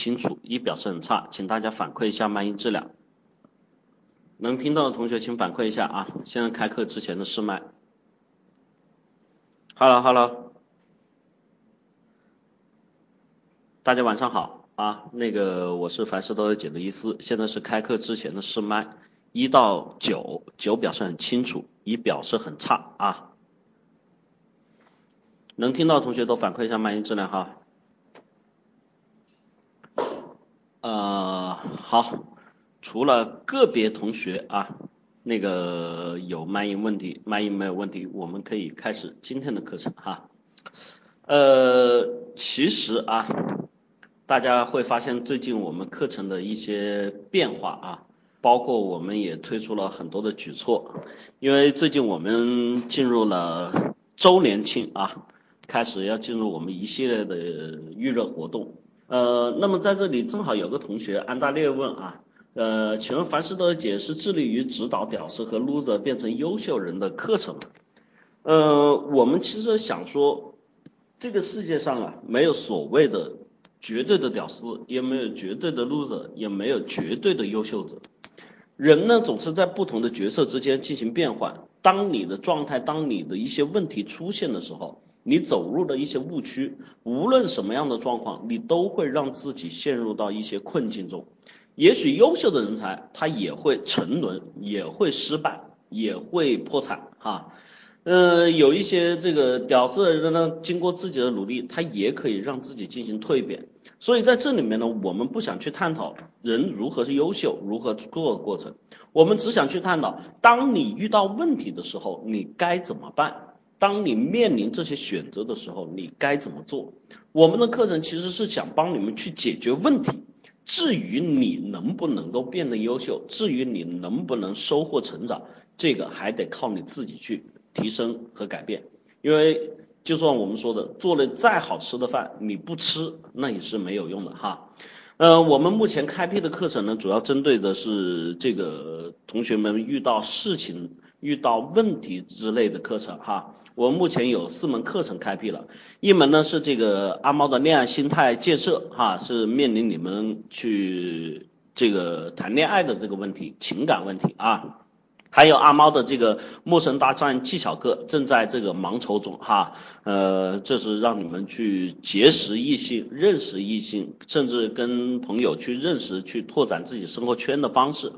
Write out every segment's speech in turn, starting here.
清楚，一表示很差，请大家反馈一下麦音质量。能听到的同学请反馈一下啊！现在开课之前的试麦。Hello Hello，大家晚上好啊！那个我是凡事都有解的意思，现在是开课之前的试麦，一到九，九表示很清楚，一表示很差啊！能听到的同学都反馈一下麦音质量哈。呃，好。除了个别同学啊，那个有麦音问题，麦音没有问题，我们可以开始今天的课程哈。呃，其实啊，大家会发现最近我们课程的一些变化啊，包括我们也推出了很多的举措，因为最近我们进入了周年庆啊，开始要进入我们一系列的预热活动。呃，那么在这里正好有个同学安大略问啊。呃，请问凡事都解是致力于指导屌丝和 loser 变成优秀人的课程？呃，我们其实想说，这个世界上啊，没有所谓的绝对的屌丝，也没有绝对的 loser，也没有绝对的优秀者。人呢，总是在不同的角色之间进行变换。当你的状态，当你的一些问题出现的时候，你走入的一些误区，无论什么样的状况，你都会让自己陷入到一些困境中。也许优秀的人才他也会沉沦，也会失败，也会破产哈。呃，有一些这个屌丝的人呢，经过自己的努力，他也可以让自己进行蜕变。所以在这里面呢，我们不想去探讨人如何是优秀，如何做的过程，我们只想去探讨，当你遇到问题的时候，你该怎么办？当你面临这些选择的时候，你该怎么做？我们的课程其实是想帮你们去解决问题。至于你能不能够变得优秀，至于你能不能收获成长，这个还得靠你自己去提升和改变。因为就算我们说的做了再好吃的饭，你不吃那也是没有用的哈。呃，我们目前开辟的课程呢，主要针对的是这个同学们遇到事情、遇到问题之类的课程哈。我目前有四门课程开辟了，一门呢是这个阿猫的恋爱心态建设，哈，是面临你们去这个谈恋爱的这个问题，情感问题啊，还有阿猫的这个陌生大战技巧课，正在这个忙筹中，哈，呃，这是让你们去结识异性、认识异性，甚至跟朋友去认识、去拓展自己生活圈的方式。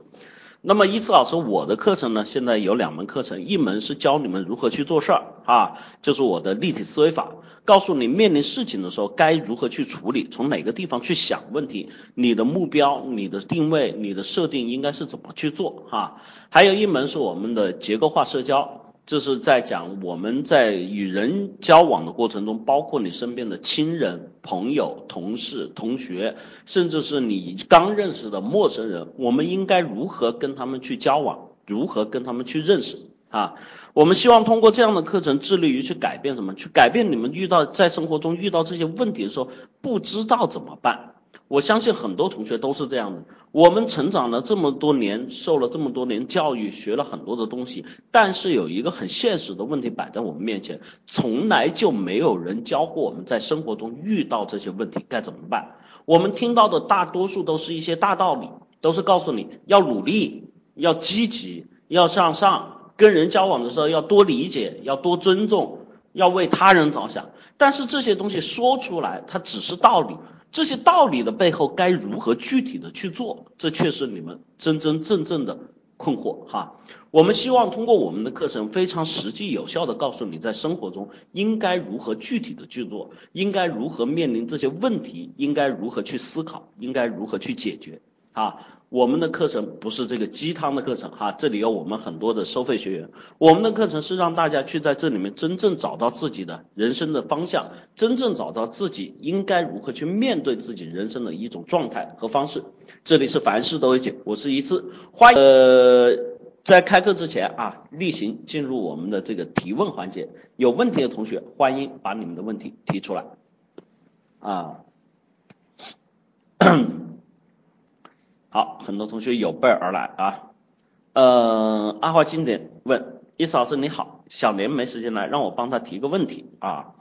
那么，依次老师，我的课程呢，现在有两门课程，一门是教你们如何去做事儿啊，就是我的立体思维法，告诉你面临事情的时候该如何去处理，从哪个地方去想问题，你的目标、你的定位、你的设定应该是怎么去做哈。还有一门是我们的结构化社交。这是在讲我们在与人交往的过程中，包括你身边的亲人、朋友、同事、同学，甚至是你刚认识的陌生人，我们应该如何跟他们去交往，如何跟他们去认识啊？我们希望通过这样的课程，致力于去改变什么？去改变你们遇到在生活中遇到这些问题的时候，不知道怎么办。我相信很多同学都是这样的。我们成长了这么多年，受了这么多年教育，学了很多的东西，但是有一个很现实的问题摆在我们面前，从来就没有人教过我们在生活中遇到这些问题该怎么办。我们听到的大多数都是一些大道理，都是告诉你要努力，要积极，要向上，跟人交往的时候要多理解，要多尊重，要为他人着想。但是这些东西说出来，它只是道理。这些道理的背后该如何具体的去做？这却是你们真真正正的困惑哈。我们希望通过我们的课程，非常实际有效的告诉你，在生活中应该如何具体的去做，应该如何面临这些问题，应该如何去思考，应该如何去解决啊。我们的课程不是这个鸡汤的课程哈，这里有我们很多的收费学员。我们的课程是让大家去在这里面真正找到自己的人生的方向，真正找到自己应该如何去面对自己人生的一种状态和方式。这里是凡事都有解，我是一次欢迎。呃，在开课之前啊，例行进入我们的这个提问环节，有问题的同学欢迎把你们的问题提出来啊。好，很多同学有备而来啊。呃，阿华经典问易思老师你好，小年没时间来，让我帮他提个问题啊。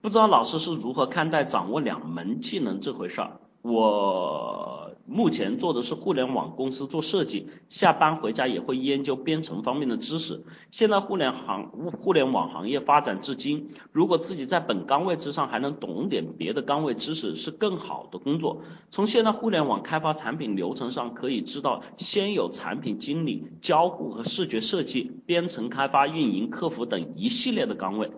不知道老师是如何看待掌握两门技能这回事儿？我目前做的是互联网公司做设计，下班回家也会研究编程方面的知识。现在互联行互联网行业发展至今，如果自己在本岗位之上还能懂点别的岗位知识，是更好的工作。从现在互联网开发产品流程上可以知道，先有产品经理、交互和视觉设计、编程开发、运营、客服等一系列的岗位。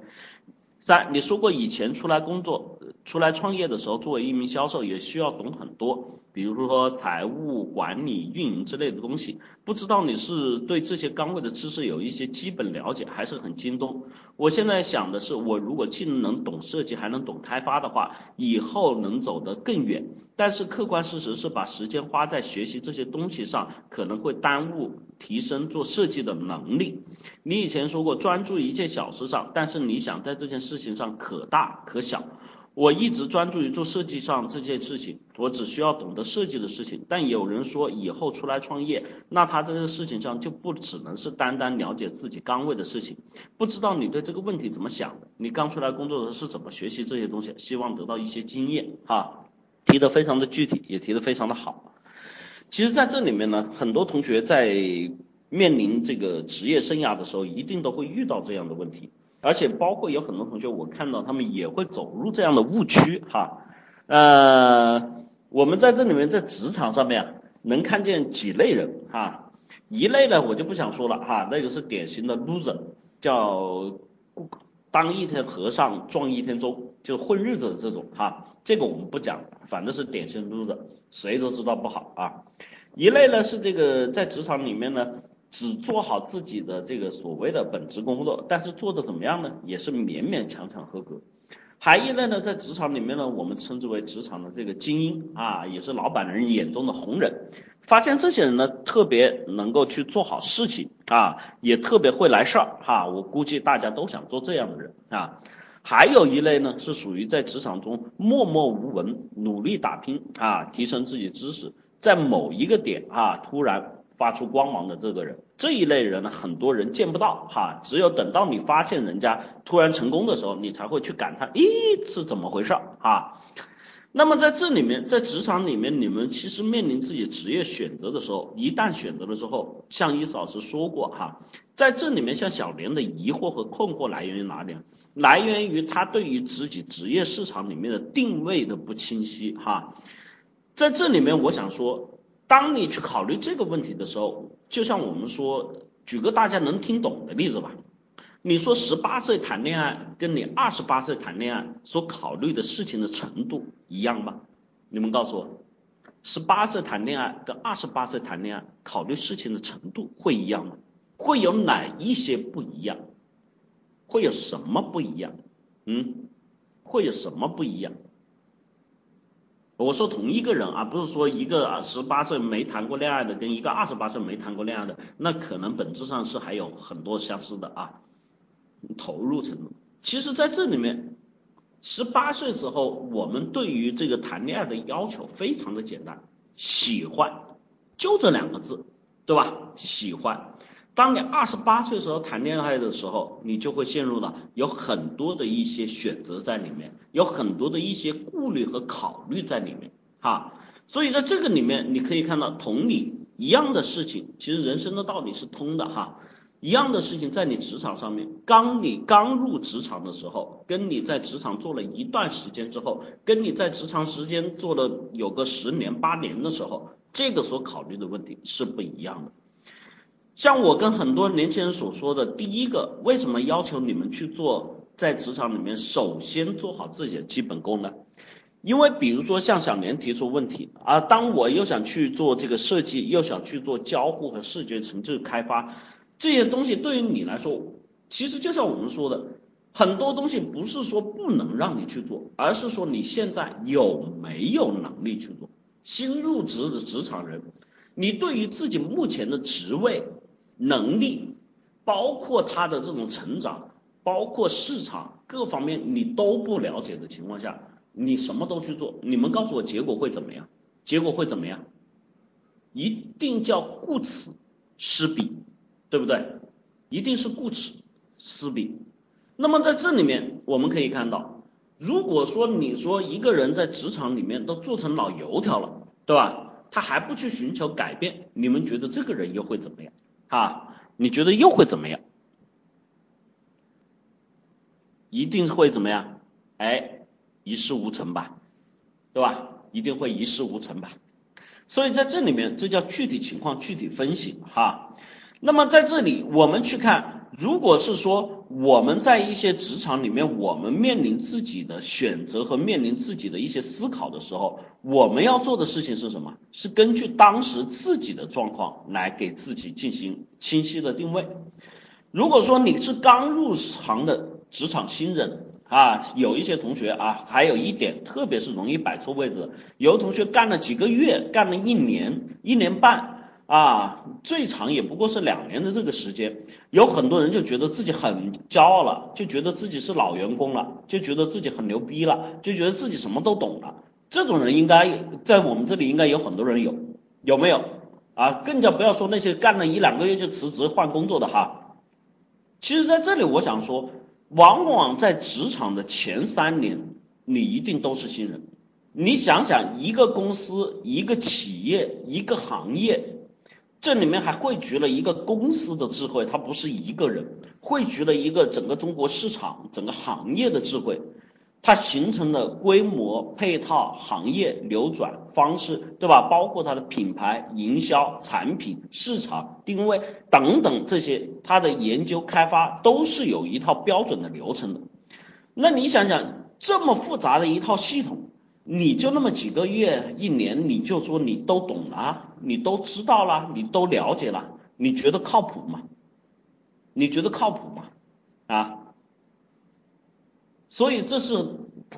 三，你说过以前出来工作、出来创业的时候，作为一名销售也需要懂很多，比如说财务管理、运营之类的东西。不知道你是对这些岗位的知识有一些基本了解，还是很精通？我现在想的是，我如果既能懂设计，还能懂开发的话，以后能走得更远。但是客观事实是，把时间花在学习这些东西上，可能会耽误提升做设计的能力。你以前说过专注一件小事上，但是你想在这件事情上可大可小。我一直专注于做设计上这件事情，我只需要懂得设计的事情。但有人说以后出来创业，那他这个事情上就不只能是单单了解自己岗位的事情。不知道你对这个问题怎么想的？你刚出来工作的时候是怎么学习这些东西？希望得到一些经验哈。提的非常的具体，也提的非常的好。其实，在这里面呢，很多同学在面临这个职业生涯的时候，一定都会遇到这样的问题，而且包括有很多同学，我看到他们也会走入这样的误区哈。呃，我们在这里面在职场上面能看见几类人哈，一类呢我就不想说了哈，那个是典型的 loser，叫当一天和尚撞一天钟，就混日子的这种哈。这个我们不讲，反正是典型 loser，谁都知道不好啊。一类呢是这个在职场里面呢，只做好自己的这个所谓的本职工作，但是做的怎么样呢？也是勉勉强强合格。还一类呢，在职场里面呢，我们称之为职场的这个精英啊，也是老板人眼中的红人。发现这些人呢，特别能够去做好事情啊，也特别会来事儿哈。我估计大家都想做这样的人啊。还有一类呢，是属于在职场中默默无闻、努力打拼啊，提升自己知识，在某一个点啊突然发出光芒的这个人。这一类人呢，很多人见不到哈，只有等到你发现人家突然成功的时候，你才会去感叹，咦，是怎么回事啊？那么在这里面，在职场里面，你们其实面临自己职业选择的时候，一旦选择了之后，像伊思老师说过哈，在这里面，像小莲的疑惑和困惑来源于哪里？来源于他对于自己职业市场里面的定位的不清晰哈，在这里面我想说，当你去考虑这个问题的时候，就像我们说，举个大家能听懂的例子吧，你说十八岁谈恋爱跟你二十八岁谈恋爱所考虑的事情的程度一样吗？你们告诉我，十八岁谈恋爱跟二十八岁谈恋爱考虑事情的程度会一样吗？会有哪一些不一样？会有什么不一样？嗯，会有什么不一样？我说同一个人啊，不是说一个啊十八岁没谈过恋爱的跟一个二十八岁没谈过恋爱的，那可能本质上是还有很多相似的啊。投入程度，其实在这里面，十八岁时候我们对于这个谈恋爱的要求非常的简单，喜欢，就这两个字，对吧？喜欢。当你二十八岁时候谈恋爱的时候，你就会陷入了有很多的一些选择在里面，有很多的一些顾虑和考虑在里面，哈。所以在这个里面，你可以看到同理一样的事情，其实人生的道理是通的哈。一样的事情在你职场上面，刚你刚入职场的时候，跟你在职场做了一段时间之后，跟你在职场时间做了有个十年八年的时候，这个所考虑的问题是不一样的。像我跟很多年轻人所说的，第一个，为什么要求你们去做在职场里面首先做好自己的基本功呢？因为比如说像小年提出问题啊，当我又想去做这个设计，又想去做交互和视觉层次开发这些东西，对于你来说，其实就像我们说的，很多东西不是说不能让你去做，而是说你现在有没有能力去做。新入职的职场人，你对于自己目前的职位。能力，包括他的这种成长，包括市场各方面你都不了解的情况下，你什么都去做，你们告诉我结果会怎么样？结果会怎么样？一定叫顾此失彼，对不对？一定是顾此失彼。那么在这里面我们可以看到，如果说你说一个人在职场里面都做成老油条了，对吧？他还不去寻求改变，你们觉得这个人又会怎么样啊？你觉得又会怎么样？一定会怎么样？哎，一事无成吧，对吧？一定会一事无成吧。所以在这里面，这叫具体情况具体分析哈。那么在这里，我们去看，如果是说我们在一些职场里面，我们面临自己的选择和面临自己的一些思考的时候，我们要做的事情是什么？是根据当时自己的状况来给自己进行清晰的定位。如果说你是刚入行的职场新人啊，有一些同学啊，还有一点，特别是容易摆错位置，有的同学干了几个月，干了一年、一年半。啊，最长也不过是两年的这个时间，有很多人就觉得自己很骄傲了，就觉得自己是老员工了，就觉得自己很牛逼了，就觉得自己什么都懂了。这种人应该在我们这里应该有很多人有，有没有？啊，更加不要说那些干了一两个月就辞职换工作的哈。其实在这里我想说，往往在职场的前三年，你一定都是新人。你想想，一个公司、一个企业、一个行业。这里面还汇聚了一个公司的智慧，它不是一个人，汇聚了一个整个中国市场、整个行业的智慧，它形成了规模、配套、行业流转方式，对吧？包括它的品牌、营销、产品、市场定位等等这些，它的研究开发都是有一套标准的流程的。那你想想，这么复杂的一套系统。你就那么几个月一年，你就说你都懂了，你都知道了，你都了解了，你觉得靠谱吗？你觉得靠谱吗？啊？所以这是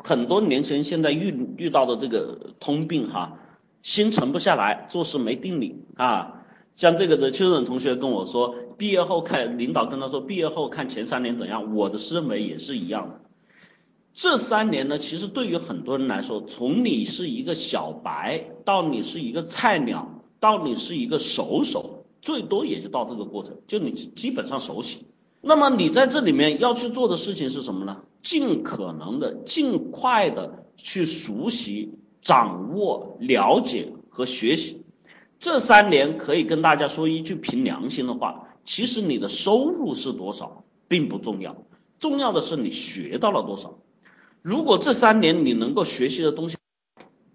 很多年轻人现在遇遇到的这个通病哈，心沉不下来，做事没定力啊。像这个的邱忍同学跟我说，毕业后看领导跟他说，毕业后看前三年怎样，我的思维也是一样的。这三年呢，其实对于很多人来说，从你是一个小白到你是一个菜鸟，到你是一个熟手，最多也就到这个过程，就你基本上熟悉。那么你在这里面要去做的事情是什么呢？尽可能的、尽快的去熟悉、掌握、了解和学习。这三年可以跟大家说一句凭良心的话，其实你的收入是多少并不重要，重要的是你学到了多少。如果这三年你能够学习的东西，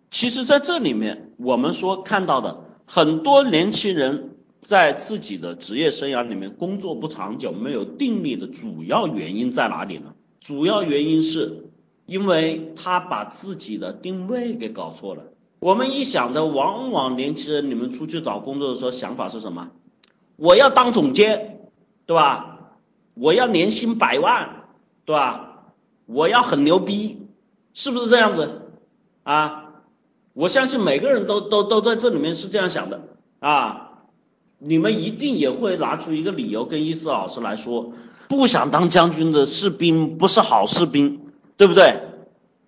其实在这里面我们说看到的很多年轻人在自己的职业生涯里面工作不长久、没有定力的主要原因在哪里呢？主要原因是因为他把自己的定位给搞错了。我们一想着，往往年轻人你们出去找工作的时候想法是什么？我要当总监，对吧？我要年薪百万，对吧？我要很牛逼，是不是这样子啊？我相信每个人都都都在这里面是这样想的啊。你们一定也会拿出一个理由跟伊思老师来说，不想当将军的士兵不是好士兵，对不对？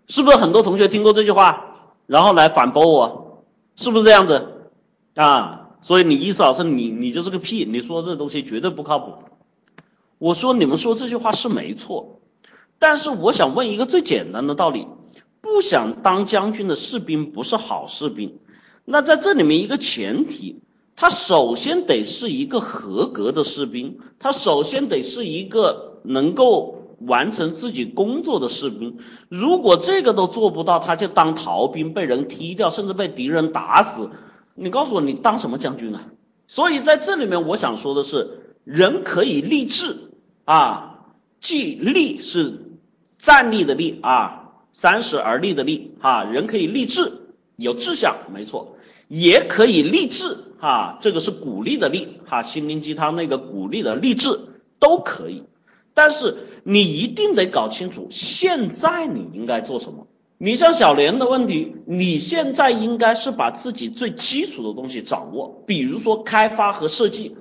是不是很多同学听过这句话，然后来反驳我？是不是这样子啊？所以你伊思老师，你你就是个屁，你说这东西绝对不靠谱。我说你们说这句话是没错。但是我想问一个最简单的道理：不想当将军的士兵不是好士兵。那在这里面一个前提，他首先得是一个合格的士兵，他首先得是一个能够完成自己工作的士兵。如果这个都做不到，他就当逃兵，被人踢掉，甚至被敌人打死。你告诉我，你当什么将军啊？所以在这里面，我想说的是，人可以立志啊，既立是。站立的立啊，三十而立的立啊，人可以立志，有志向，没错，也可以励志啊，这个是鼓励的励哈，心灵鸡汤那个鼓励的励志都可以，但是你一定得搞清楚现在你应该做什么。你像小莲的问题，你现在应该是把自己最基础的东西掌握，比如说开发和设计。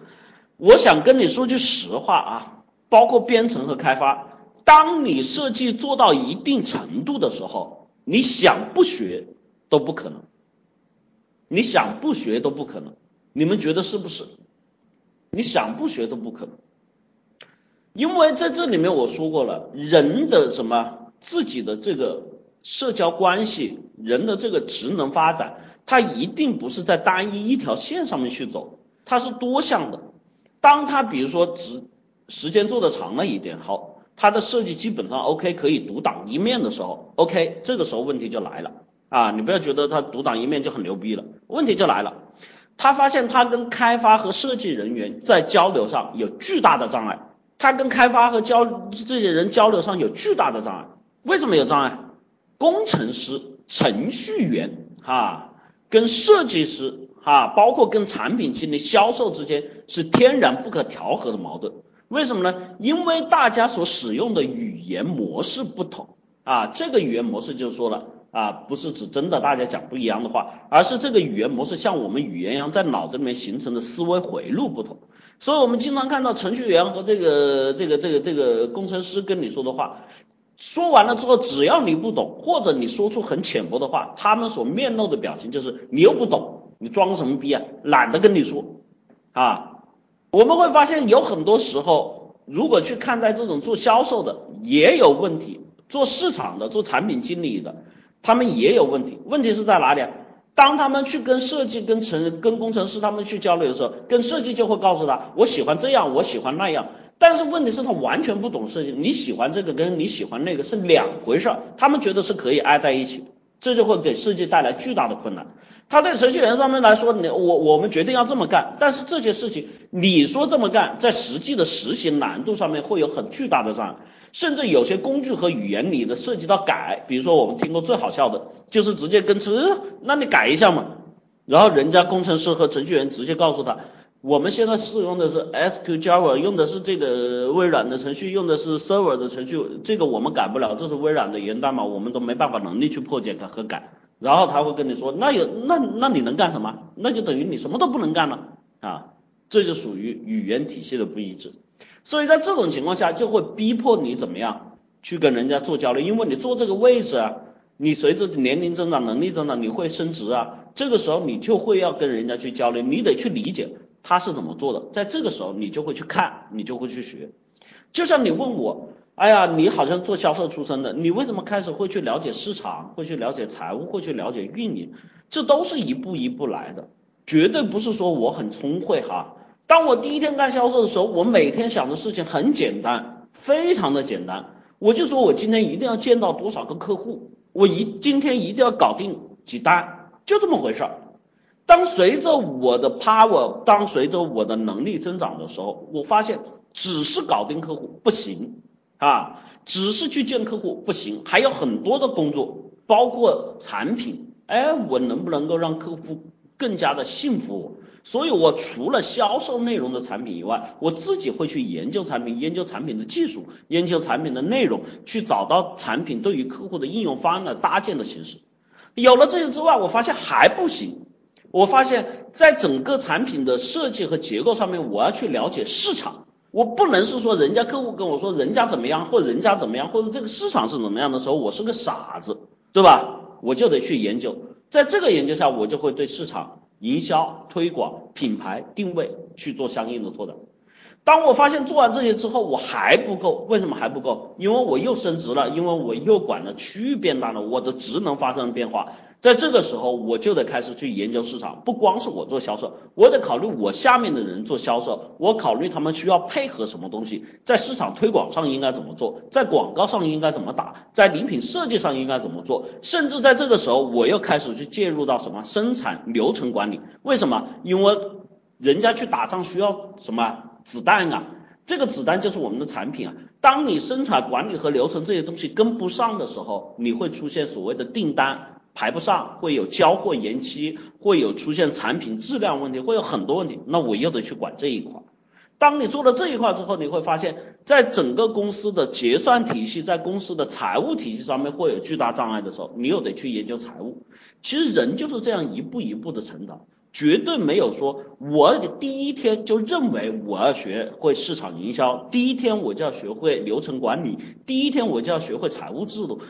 我想跟你说句实话啊，包括编程和开发。当你设计做到一定程度的时候，你想不学都不可能，你想不学都不可能，你们觉得是不是？你想不学都不可能，因为在这里面我说过了，人的什么自己的这个社交关系，人的这个职能发展，它一定不是在单一一条线上面去走，它是多项的。当他比如说职时间做的长了一点，好，他的设计基本上 OK 可以独当一面的时候，OK，这个时候问题就来了啊！你不要觉得他独当一面就很牛逼了，问题就来了。他发现他跟开发和设计人员在交流上有巨大的障碍，他跟开发和交这些人交流上有巨大的障碍。为什么有障碍？工程师、程序员啊，跟设计师啊，包括跟产品经理、销售之间是天然不可调和的矛盾。为什么呢？因为大家所使用的语言模式不同啊，这个语言模式就是说了。啊，不是指真的大家讲不一样的话，而是这个语言模式像我们语言一样在脑子里面形成的思维回路不同，所以我们经常看到程序员和这个这个这个这个工程师跟你说的话，说完了之后，只要你不懂，或者你说出很浅薄的话，他们所面露的表情就是你又不懂，你装什么逼啊，懒得跟你说啊。我们会发现有很多时候，如果去看待这种做销售的也有问题，做市场的、做产品经理的。他们也有问题，问题是在哪里？当他们去跟设计、跟程、跟工程师他们去交流的时候，跟设计就会告诉他，我喜欢这样，我喜欢那样。但是问题是，他完全不懂设计。你喜欢这个，跟你喜欢那个是两回事儿。他们觉得是可以挨在一起，这就会给设计带来巨大的困难。他对程序员上面来说，你我我们决定要这么干，但是这些事情你说这么干，在实际的实行难度上面会有很巨大的障碍。甚至有些工具和语言里的涉及到改，比如说我们听过最好笑的，就是直接跟词，那你改一下嘛。然后人家工程师和程序员直接告诉他，我们现在使用的是 SQL Java，用的是这个微软的程序，用的是 Server 的程序，这个我们改不了，这是微软的源代码，我们都没办法能力去破解它和改。然后他会跟你说，那有那那你能干什么？那就等于你什么都不能干了啊，这就属于语言体系的不一致。所以在这种情况下，就会逼迫你怎么样去跟人家做交流，因为你坐这个位置啊，你随着年龄增长、能力增长，你会升职啊，这个时候你就会要跟人家去交流，你得去理解他是怎么做的，在这个时候你就会去看，你就会去学。就像你问我，哎呀，你好像做销售出身的，你为什么开始会去了解市场，会去了解财务，会去了解运营？这都是一步一步来的，绝对不是说我很聪慧哈。当我第一天干销售的时候，我每天想的事情很简单，非常的简单。我就说我今天一定要见到多少个客户，我一今天一定要搞定几单，就这么回事儿。当随着我的 power，当随着我的能力增长的时候，我发现只是搞定客户不行啊，只是去见客户不行，还有很多的工作，包括产品，哎，我能不能够让客户更加的信服我？所以，我除了销售内容的产品以外，我自己会去研究产品，研究产品的技术，研究产品的内容，去找到产品对于客户的应用方案的搭建的形式。有了这些之外，我发现还不行。我发现在整个产品的设计和结构上面，我要去了解市场。我不能是说人家客户跟我说人家怎么样，或人家怎么样，或者这个市场是怎么样的时候，我是个傻子，对吧？我就得去研究。在这个研究下，我就会对市场。营销、推广、品牌定位去做相应的拓展。当我发现做完这些之后我还不够，为什么还不够？因为我又升职了，因为我又管的区域变大了，我的职能发生了变化。在这个时候，我就得开始去研究市场，不光是我做销售，我得考虑我下面的人做销售，我考虑他们需要配合什么东西，在市场推广上应该怎么做，在广告上应该怎么打，在礼品设计上应该怎么做，甚至在这个时候，我又开始去介入到什么生产流程管理？为什么？因为人家去打仗需要什么子弹啊？这个子弹就是我们的产品啊。当你生产管理和流程这些东西跟不上的时候，你会出现所谓的订单。排不上，会有交货延期，会有出现产品质量问题，会有很多问题。那我又得去管这一块。当你做了这一块之后，你会发现在整个公司的结算体系，在公司的财务体系上面会有巨大障碍的时候，你又得去研究财务。其实人就是这样一步一步的成长，绝对没有说我第一天就认为我要学会市场营销，第一天我就要学会流程管理，第一天我就要学会财务制度。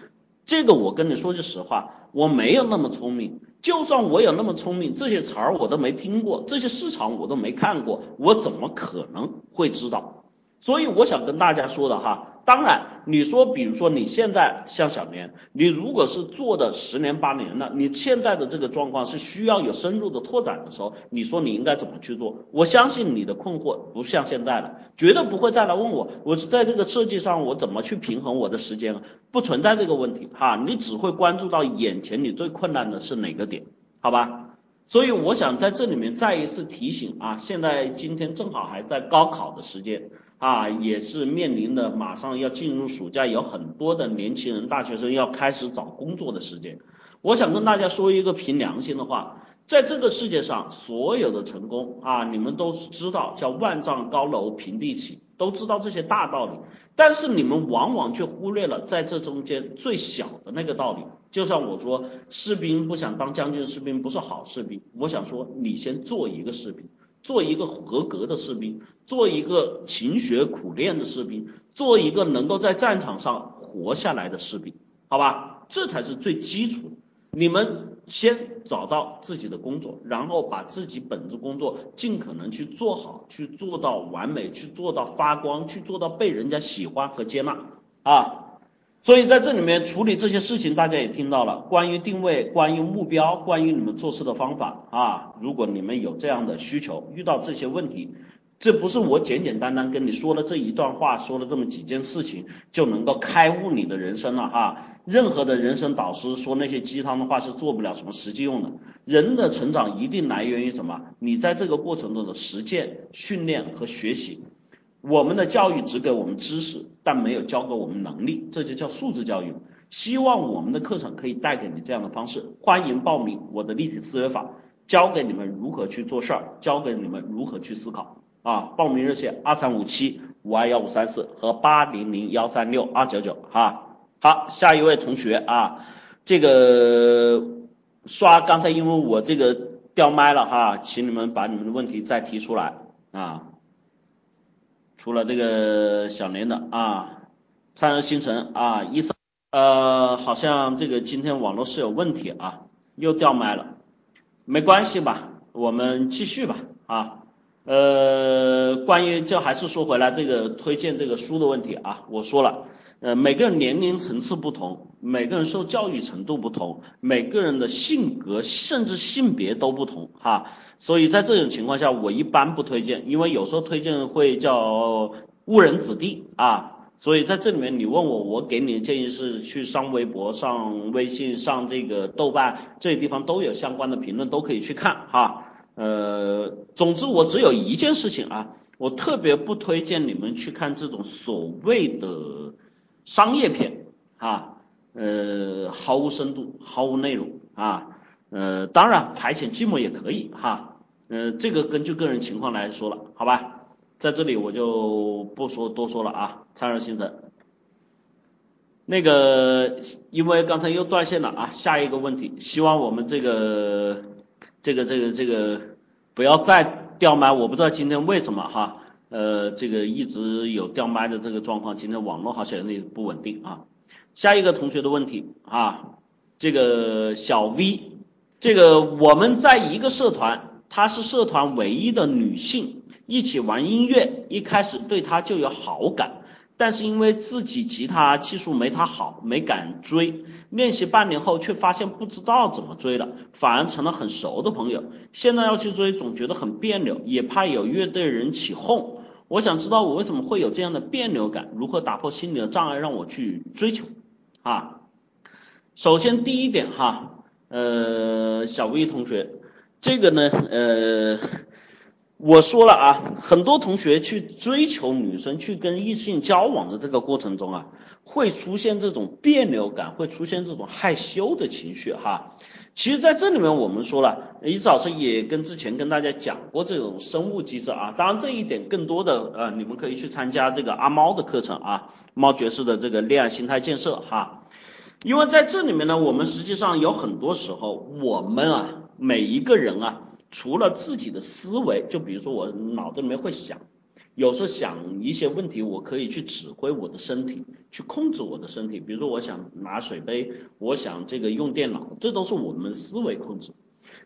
这个我跟你说句实话，我没有那么聪明。就算我有那么聪明，这些词儿我都没听过，这些市场我都没看过，我怎么可能会知道？所以我想跟大家说的哈，当然，你说，比如说你现在像小年，你如果是做的十年八年了，你现在的这个状况是需要有深入的拓展的时候，你说你应该怎么去做？我相信你的困惑不像现在了，绝对不会再来问我，我在这个设计上我怎么去平衡我的时间，不存在这个问题哈，你只会关注到眼前你最困难的是哪个点，好吧？所以我想在这里面再一次提醒啊，现在今天正好还在高考的时间。啊，也是面临的马上要进入暑假，有很多的年轻人、大学生要开始找工作的时间。我想跟大家说一个凭良心的话，在这个世界上，所有的成功啊，你们都知道叫万丈高楼平地起，都知道这些大道理，但是你们往往却忽略了在这中间最小的那个道理。就像我说，士兵不想当将军，士兵不是好士兵。我想说，你先做一个士兵。做一个合格的士兵，做一个勤学苦练的士兵，做一个能够在战场上活下来的士兵，好吧，这才是最基础的。你们先找到自己的工作，然后把自己本职工作尽可能去做好，去做到完美，去做到发光，去做到被人家喜欢和接纳啊。所以在这里面处理这些事情，大家也听到了，关于定位，关于目标，关于你们做事的方法啊。如果你们有这样的需求，遇到这些问题，这不是我简简单单跟你说了这一段话，说了这么几件事情就能够开悟你的人生了哈。任何的人生导师说那些鸡汤的话是做不了什么实际用的。人的成长一定来源于什么？你在这个过程中的实践、训练和学习。我们的教育只给我们知识，但没有教给我们能力，这就叫素质教育。希望我们的课程可以带给你这样的方式，欢迎报名我的立体思维法，教给你们如何去做事儿，教给你们如何去思考啊！报名热线二三五七五二幺五三四和八零零幺三六二九九哈。好，下一位同学啊，这个刷刚才因为我这个掉麦了哈，请你们把你们的问题再提出来啊。除了这个小年的啊，灿日星辰啊，一三呃，好像这个今天网络是有问题啊，又掉麦了，没关系吧，我们继续吧啊，呃，关于就还是说回来这个推荐这个书的问题啊，我说了，呃，每个人年龄层次不同，每个人受教育程度不同，每个人的性格甚至性别都不同哈。所以在这种情况下，我一般不推荐，因为有时候推荐会叫误人子弟啊。所以在这里面，你问我，我给你的建议是去上微博、上微信、上这个豆瓣这些地方都有相关的评论，都可以去看哈。呃，总之我只有一件事情啊，我特别不推荐你们去看这种所谓的商业片啊，呃，毫无深度、毫无内容啊。呃，当然排遣寂寞也可以哈，呃，这个根据个人情况来说了，好吧，在这里我就不说多说了啊，灿日星辰，那个因为刚才又断线了啊，下一个问题，希望我们这个这个这个这个不要再掉麦，我不知道今天为什么哈，呃，这个一直有掉麦的这个状况，今天网络好像有点不稳定啊，下一个同学的问题啊，这个小 V。这个我们在一个社团，她是社团唯一的女性，一起玩音乐，一开始对她就有好感，但是因为自己吉他技术没他好，没敢追，练习半年后却发现不知道怎么追了，反而成了很熟的朋友。现在要去追，总觉得很别扭，也怕有乐队人起哄。我想知道我为什么会有这样的别扭感，如何打破心理的障碍，让我去追求啊？首先第一点哈。呃，小 V 同学，这个呢，呃，我说了啊，很多同学去追求女生，去跟异性交往的这个过程中啊，会出现这种别扭感，会出现这种害羞的情绪哈。其实，在这里面我们说了，李老师也跟之前跟大家讲过这种生物机制啊。当然，这一点更多的呃，你们可以去参加这个阿猫的课程啊，猫爵士的这个恋爱心态建设哈。因为在这里面呢，我们实际上有很多时候，我们啊，每一个人啊，除了自己的思维，就比如说我脑子里面会想，有时候想一些问题，我可以去指挥我的身体，去控制我的身体。比如说我想拿水杯，我想这个用电脑，这都是我们思维控制。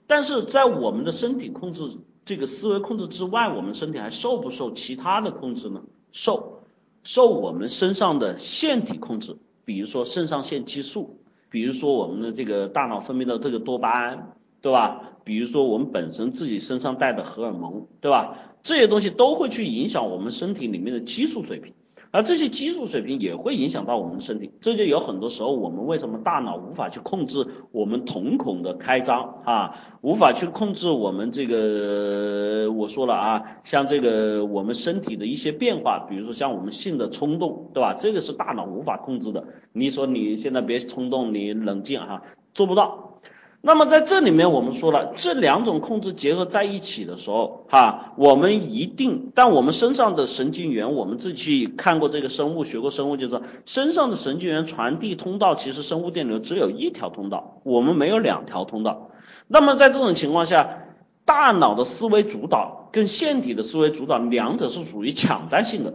但是在我们的身体控制这个思维控制之外，我们身体还受不受其他的控制呢？受。受我们身上的腺体控制，比如说肾上腺激素，比如说我们的这个大脑分泌的这个多巴胺，对吧？比如说我们本身自己身上带的荷尔蒙，对吧？这些东西都会去影响我们身体里面的激素水平。而这些激素水平也会影响到我们的身体，这就有很多时候我们为什么大脑无法去控制我们瞳孔的开张啊，无法去控制我们这个我说了啊，像这个我们身体的一些变化，比如说像我们性的冲动，对吧？这个是大脑无法控制的。你说你现在别冲动，你冷静哈，做不到。那么在这里面，我们说了这两种控制结合在一起的时候，哈，我们一定，但我们身上的神经元，我们自己去看过这个生物，学过生物，就是说身上的神经元传递通道，其实生物电流只有一条通道，我们没有两条通道。那么在这种情况下，大脑的思维主导跟腺体的思维主导，两者是属于抢占性的。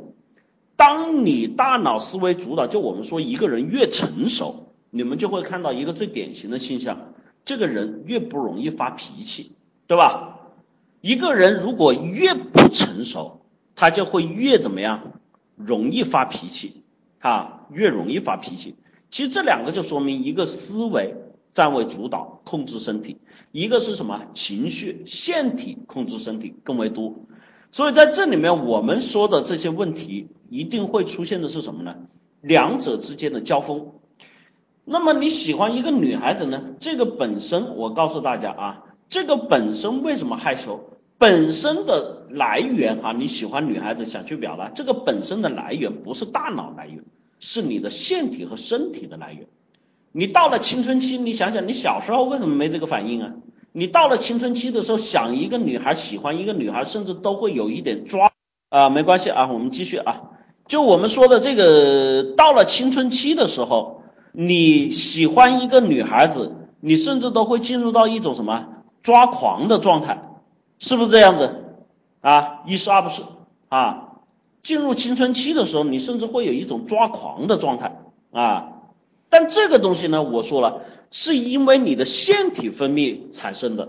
当你大脑思维主导，就我们说一个人越成熟，你们就会看到一个最典型的现象。这个人越不容易发脾气，对吧？一个人如果越不成熟，他就会越怎么样？容易发脾气，啊，越容易发脾气。其实这两个就说明一个思维占为主导，控制身体；一个是什么？情绪腺体控制身体更为多。所以在这里面，我们说的这些问题一定会出现的是什么呢？两者之间的交锋。那么你喜欢一个女孩子呢？这个本身，我告诉大家啊，这个本身为什么害羞？本身的来源啊，你喜欢女孩子想去表达，这个本身的来源不是大脑来源，是你的腺体和身体的来源。你到了青春期，你想想，你小时候为什么没这个反应啊？你到了青春期的时候，想一个女孩，喜欢一个女孩，甚至都会有一点抓啊，没关系啊，我们继续啊，就我们说的这个，到了青春期的时候。你喜欢一个女孩子，你甚至都会进入到一种什么抓狂的状态，是不是这样子啊？一是二不是啊？进入青春期的时候，你甚至会有一种抓狂的状态啊。但这个东西呢，我说了，是因为你的腺体分泌产生的，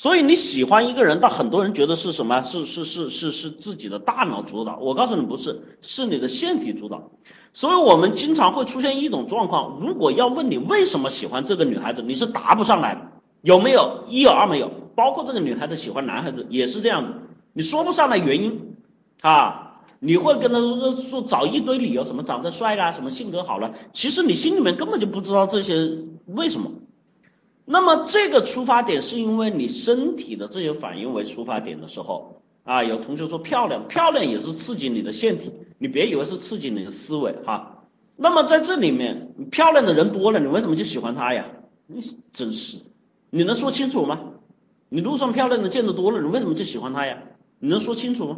所以你喜欢一个人，但很多人觉得是什么？是是是是是自己的大脑主导。我告诉你不是，是你的腺体主导。所以我们经常会出现一种状况，如果要问你为什么喜欢这个女孩子，你是答不上来的，有没有？一有二没有。包括这个女孩子喜欢男孩子也是这样子，你说不上来原因啊，你会跟他说说找一堆理由，什么长得帅啦，什么性格好了，其实你心里面根本就不知道这些为什么。那么这个出发点是因为你身体的这些反应为出发点的时候啊，有同学说漂亮，漂亮也是刺激你的腺体。你别以为是刺激你的思维哈，那么在这里面漂亮的人多了，你为什么就喜欢她呀？你真是，你能说清楚吗？你路上漂亮的见得多了，你为什么就喜欢她呀？你能说清楚吗？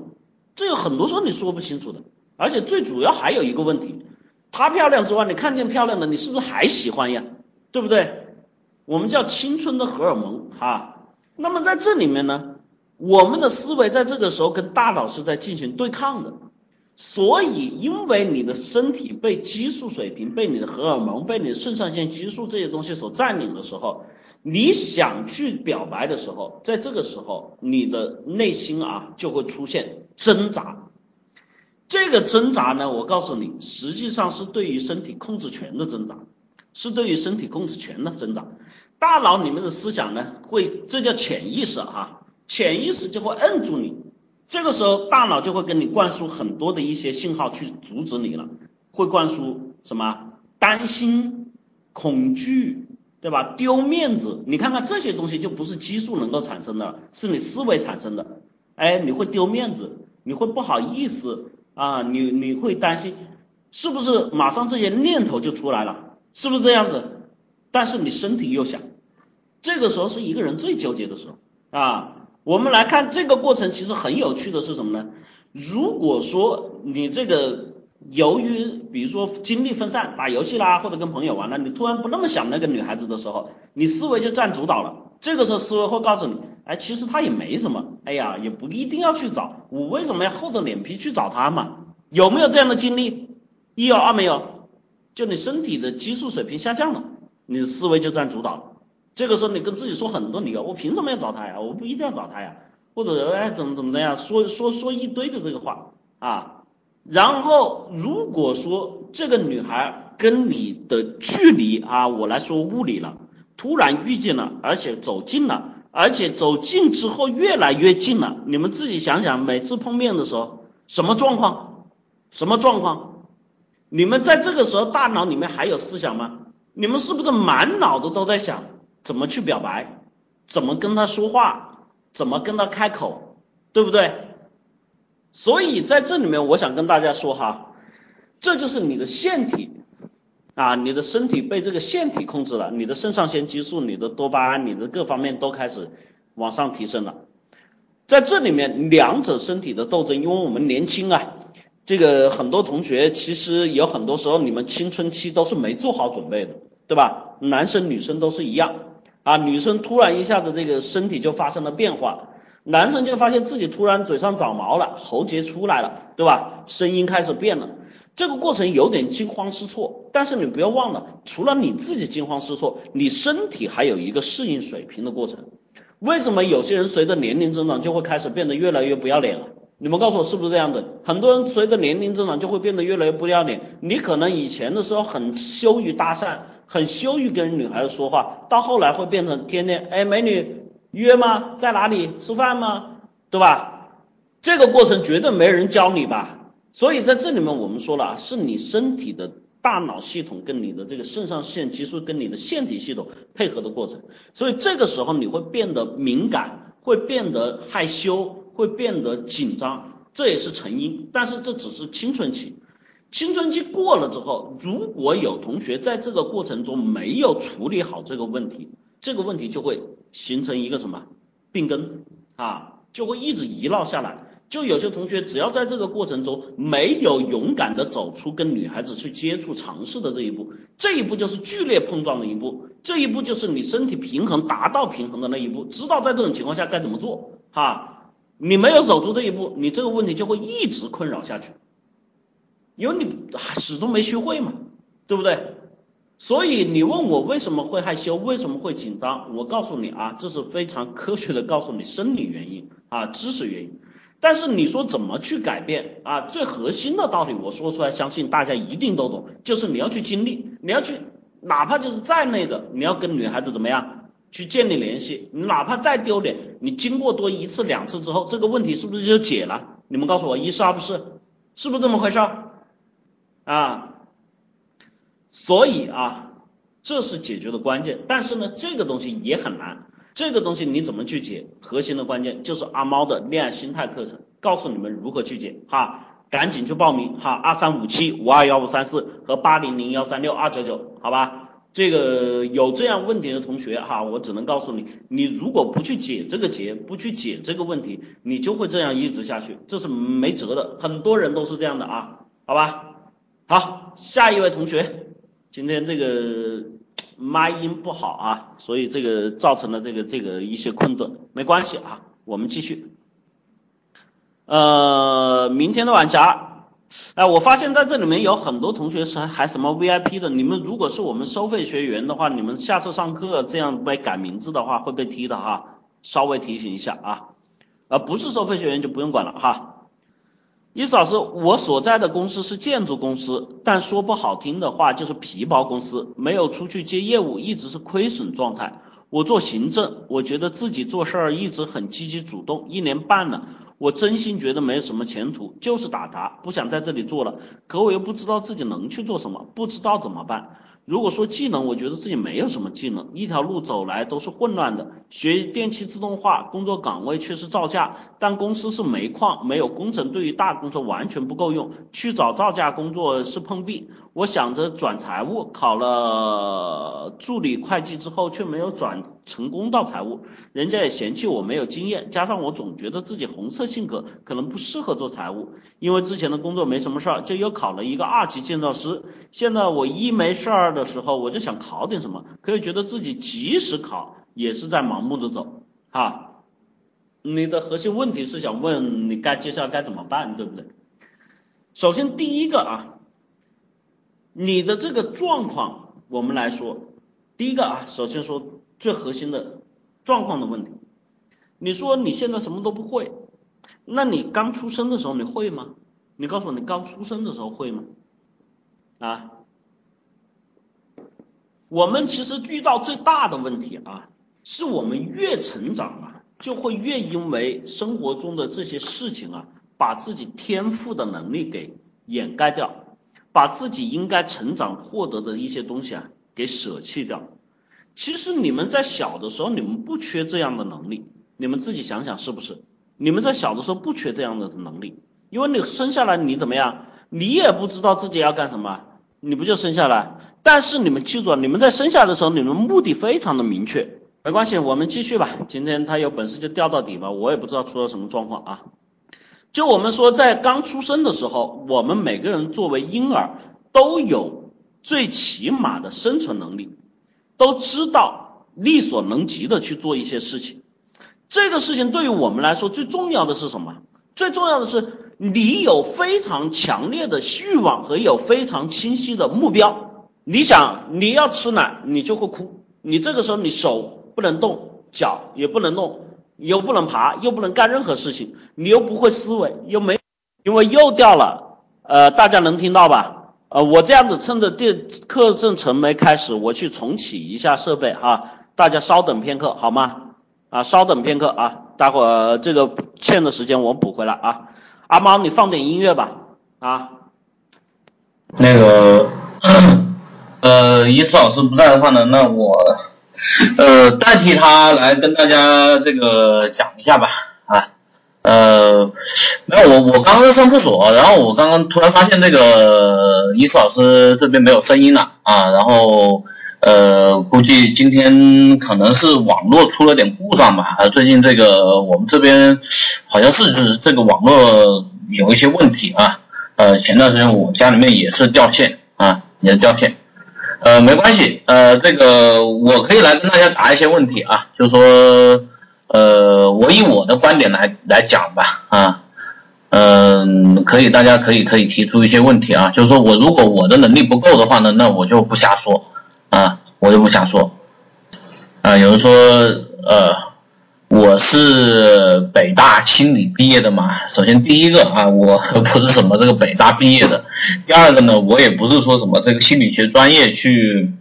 这有很多时候你说不清楚的，而且最主要还有一个问题，她漂亮之外，你看见漂亮的，你是不是还喜欢呀？对不对？我们叫青春的荷尔蒙哈。那么在这里面呢，我们的思维在这个时候跟大脑是在进行对抗的。所以，因为你的身体被激素水平、被你的荷尔蒙、被你的肾上腺激素这些东西所占领的时候，你想去表白的时候，在这个时候，你的内心啊就会出现挣扎。这个挣扎呢，我告诉你，实际上是对于身体控制权的挣扎，是对于身体控制权的挣扎。大脑里面的思想呢，会这叫潜意识啊，潜意识就会摁住你。这个时候，大脑就会给你灌输很多的一些信号去阻止你了，会灌输什么担心、恐惧，对吧？丢面子，你看看这些东西就不是激素能够产生的，是你思维产生的。哎，你会丢面子，你会不好意思啊，你你会担心，是不是？马上这些念头就出来了，是不是这样子？但是你身体又想，这个时候是一个人最纠结的时候啊。我们来看这个过程，其实很有趣的是什么呢？如果说你这个由于比如说精力分散，打游戏啦，或者跟朋友玩了，你突然不那么想那个女孩子的时候，你思维就占主导了。这个时候思维会告诉你，哎，其实她也没什么，哎呀，也不一定要去找，我为什么要厚着脸皮去找她嘛？有没有这样的经历？一有二没有？就你身体的激素水平下降了，你的思维就占主导了。这个时候你跟自己说很多理由，我凭什么要找他呀？我不一定要找他呀，或者哎怎么怎么的呀？说说说一堆的这个话啊，然后如果说这个女孩跟你的距离啊，我来说物理了，突然遇见了，而且走近了，而且走近之后越来越近了，你们自己想想，每次碰面的时候什么状况？什么状况？你们在这个时候大脑里面还有思想吗？你们是不是满脑子都在想怎么去表白，怎么跟他说话，怎么跟他开口，对不对？所以在这里面，我想跟大家说哈，这就是你的腺体啊，你的身体被这个腺体控制了，你的肾上腺激素、你的多巴胺、你的各方面都开始往上提升了。在这里面，两者身体的斗争，因为我们年轻啊，这个很多同学其实有很多时候你们青春期都是没做好准备的，对吧？男生女生都是一样啊，女生突然一下子这个身体就发生了变化。男生就发现自己突然嘴上长毛了，喉结出来了，对吧？声音开始变了，这个过程有点惊慌失措。但是你不要忘了，除了你自己惊慌失措，你身体还有一个适应水平的过程。为什么有些人随着年龄增长就会开始变得越来越不要脸了？你们告诉我是不是这样的？很多人随着年龄增长就会变得越来越不要脸。你可能以前的时候很羞于搭讪，很羞于跟女孩子说话，到后来会变成天天哎美女。约吗？在哪里吃饭吗？对吧？这个过程绝对没人教你吧？所以在这里面我们说了，是你身体的大脑系统跟你的这个肾上腺激素跟你的腺体系统配合的过程。所以这个时候你会变得敏感，会变得害羞，会变得紧张，这也是成因。但是这只是青春期，青春期过了之后，如果有同学在这个过程中没有处理好这个问题。这个问题就会形成一个什么病根啊，就会一直遗落下来。就有些同学只要在这个过程中没有勇敢的走出跟女孩子去接触尝试的这一步，这一步就是剧烈碰撞的一步，这一步就是你身体平衡达到平衡的那一步，知道在这种情况下该怎么做哈。你没有走出这一步，你这个问题就会一直困扰下去，因为你始终没学会嘛，对不对？所以你问我为什么会害羞，为什么会紧张？我告诉你啊，这是非常科学的告诉你生理原因啊，知识原因。但是你说怎么去改变啊？最核心的道理我说出来，相信大家一定都懂，就是你要去经历，你要去，哪怕就是再那个，你要跟女孩子怎么样去建立联系，你哪怕再丢脸，你经过多一次两次之后，这个问题是不是就解了？你们告诉我，一是二不是？是不是这么回事？啊？所以啊，这是解决的关键。但是呢，这个东西也很难。这个东西你怎么去解？核心的关键就是阿猫的恋爱心态课程，告诉你们如何去解哈。赶紧去报名哈，二三五七五二幺五三四和八零零幺三六二九九，好吧？这个有这样问题的同学哈，我只能告诉你，你如果不去解这个结，不去解这个问题，你就会这样一直下去，这是没辙的。很多人都是这样的啊，好吧？下一位同学。今天这个麦音不好啊，所以这个造成了这个这个一些困顿，没关系啊，我们继续。呃，明天的晚霞，哎，我发现在这里面有很多同学是还什么 VIP 的，你们如果是我们收费学员的话，你们下次上课这样被改名字的话会被踢的哈，稍微提醒一下啊，呃，不是收费学员就不用管了哈。意思老师，我所在的公司是建筑公司，但说不好听的话就是皮包公司，没有出去接业务，一直是亏损状态。我做行政，我觉得自己做事儿一直很积极主动，一年半了，我真心觉得没什么前途，就是打杂，不想在这里做了。可我又不知道自己能去做什么，不知道怎么办。如果说技能，我觉得自己没有什么技能，一条路走来都是混乱的。学电气自动化，工作岗位却是造价，但公司是煤矿，没有工程，对于大工程完全不够用。去找造价工作是碰壁。我想着转财务，考了助理会计之后，却没有转成功到财务，人家也嫌弃我没有经验，加上我总觉得自己红色性格，可能不适合做财务。因为之前的工作没什么事儿，就又考了一个二级建造师。现在我一没事儿的时候，我就想考点什么，可以觉得自己即使考，也是在盲目的走，哈。你的核心问题是想问你该接下来该怎么办，对不对？首先第一个啊。你的这个状况，我们来说，第一个啊，首先说最核心的状况的问题。你说你现在什么都不会，那你刚出生的时候你会吗？你告诉我，你刚出生的时候会吗？啊？我们其实遇到最大的问题啊，是我们越成长啊，就会越因为生活中的这些事情啊，把自己天赋的能力给掩盖掉，把自己应该成长获得的一些东西啊给舍弃掉。其实你们在小的时候，你们不缺这样的能力，你们自己想想是不是？你们在小的时候不缺这样的能力，因为你生下来你怎么样，你也不知道自己要干什么，你不就生下来？但是你们记住，你们在生下的时候，你们目的非常的明确。没关系，我们继续吧。今天他有本事就掉到底吧，我也不知道出了什么状况啊。就我们说，在刚出生的时候，我们每个人作为婴儿都有最起码的生存能力，都知道力所能及的去做一些事情。这个事情对于我们来说最重要的是什么？最重要的是你有非常强烈的欲望和有非常清晰的目标。你想你要吃奶，你就会哭。你这个时候你手不能动，脚也不能动，又不能爬，又不能干任何事情，你又不会思维，又没，因为又掉了。呃，大家能听到吧？呃，我这样子趁着电课程程没开始，我去重启一下设备哈。大家稍等片刻好吗？啊，稍等片刻啊，待会儿这个欠的时间我补回来啊。阿猫，你放点音乐吧啊。那个。呃，伊斯老师不在的话呢，那我呃代替他来跟大家这个讲一下吧啊，呃，没有我我刚刚上厕所，然后我刚刚突然发现这个伊斯老师这边没有声音了啊，然后呃估计今天可能是网络出了点故障吧，啊最近这个我们这边好像是就是这个网络有一些问题啊，呃前段时间我家里面也是掉线啊，也是掉线。呃，没关系，呃，这个我可以来跟大家答一些问题啊，就是说，呃，我以我的观点来来讲吧，啊，嗯，可以，大家可以可以提出一些问题啊，就是说我如果我的能力不够的话呢，那我就不瞎说，啊，我就不瞎说，啊，有人说，呃。我是北大心理毕业的嘛，首先第一个啊，我 不是什么这个北大毕业的，第二个呢，我也不是说什么这个心理学专业去，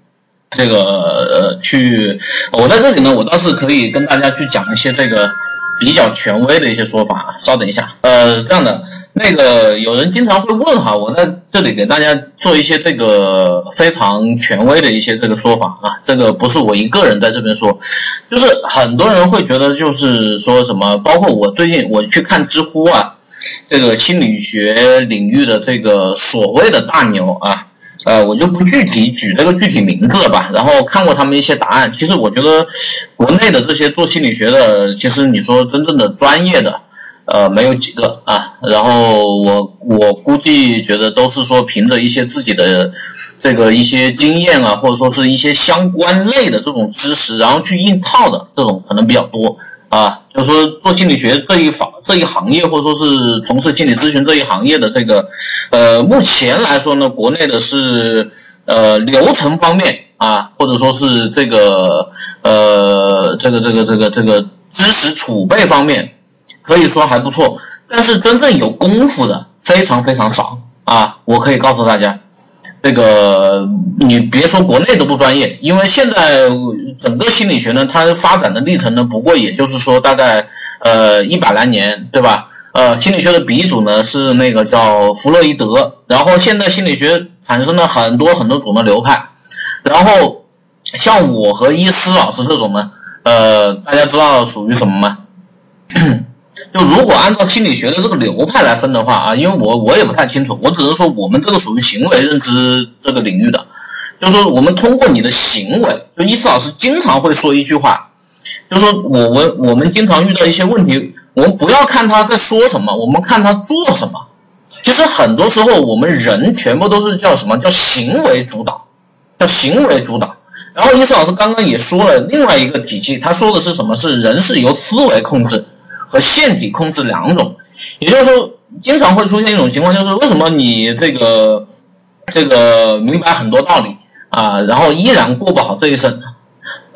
这个呃去，我在这里呢，我倒是可以跟大家去讲一些这个比较权威的一些说法啊，稍等一下，呃，这样的。那个有人经常会问哈，我在这里给大家做一些这个非常权威的一些这个说法啊，这个不是我一个人在这边说，就是很多人会觉得就是说什么，包括我最近我去看知乎啊，这个心理学领域的这个所谓的大牛啊，呃，我就不具体举这个具体名字了吧，然后看过他们一些答案，其实我觉得国内的这些做心理学的，其实你说真正的专业的。呃，没有几个啊，然后我我估计觉得都是说凭着一些自己的这个一些经验啊，或者说是一些相关类的这种知识，然后去硬套的这种可能比较多啊。就是说做心理学这一方这一行业，或者说是从事心理咨询这一行业的这个，呃，目前来说呢，国内的是呃流程方面啊，或者说是这个呃这个这个这个这个知识储备方面。可以说还不错，但是真正有功夫的非常非常少啊！我可以告诉大家，这个你别说国内都不专业，因为现在整个心理学呢，它发展的历程呢，不过也就是说大概呃一百来年，对吧？呃，心理学的鼻祖呢是那个叫弗洛伊德，然后现在心理学产生了很多很多种的流派，然后像我和伊斯老师这种呢，呃，大家知道属于什么吗？就如果按照心理学的这个流派来分的话啊，因为我我也不太清楚，我只能说我们这个属于行为认知这个领域的，就是说我们通过你的行为，就伊斯老师经常会说一句话，就是说我我我们经常遇到一些问题，我们不要看他在说什么，我们看他做什么。其实很多时候我们人全部都是叫什么叫行为主导，叫行为主导。然后伊斯老师刚刚也说了另外一个体系，他说的是什么？是人是由思维控制。和腺体控制两种，也就是说，经常会出现一种情况，就是为什么你这个这个明白很多道理啊，然后依然过不好这一生？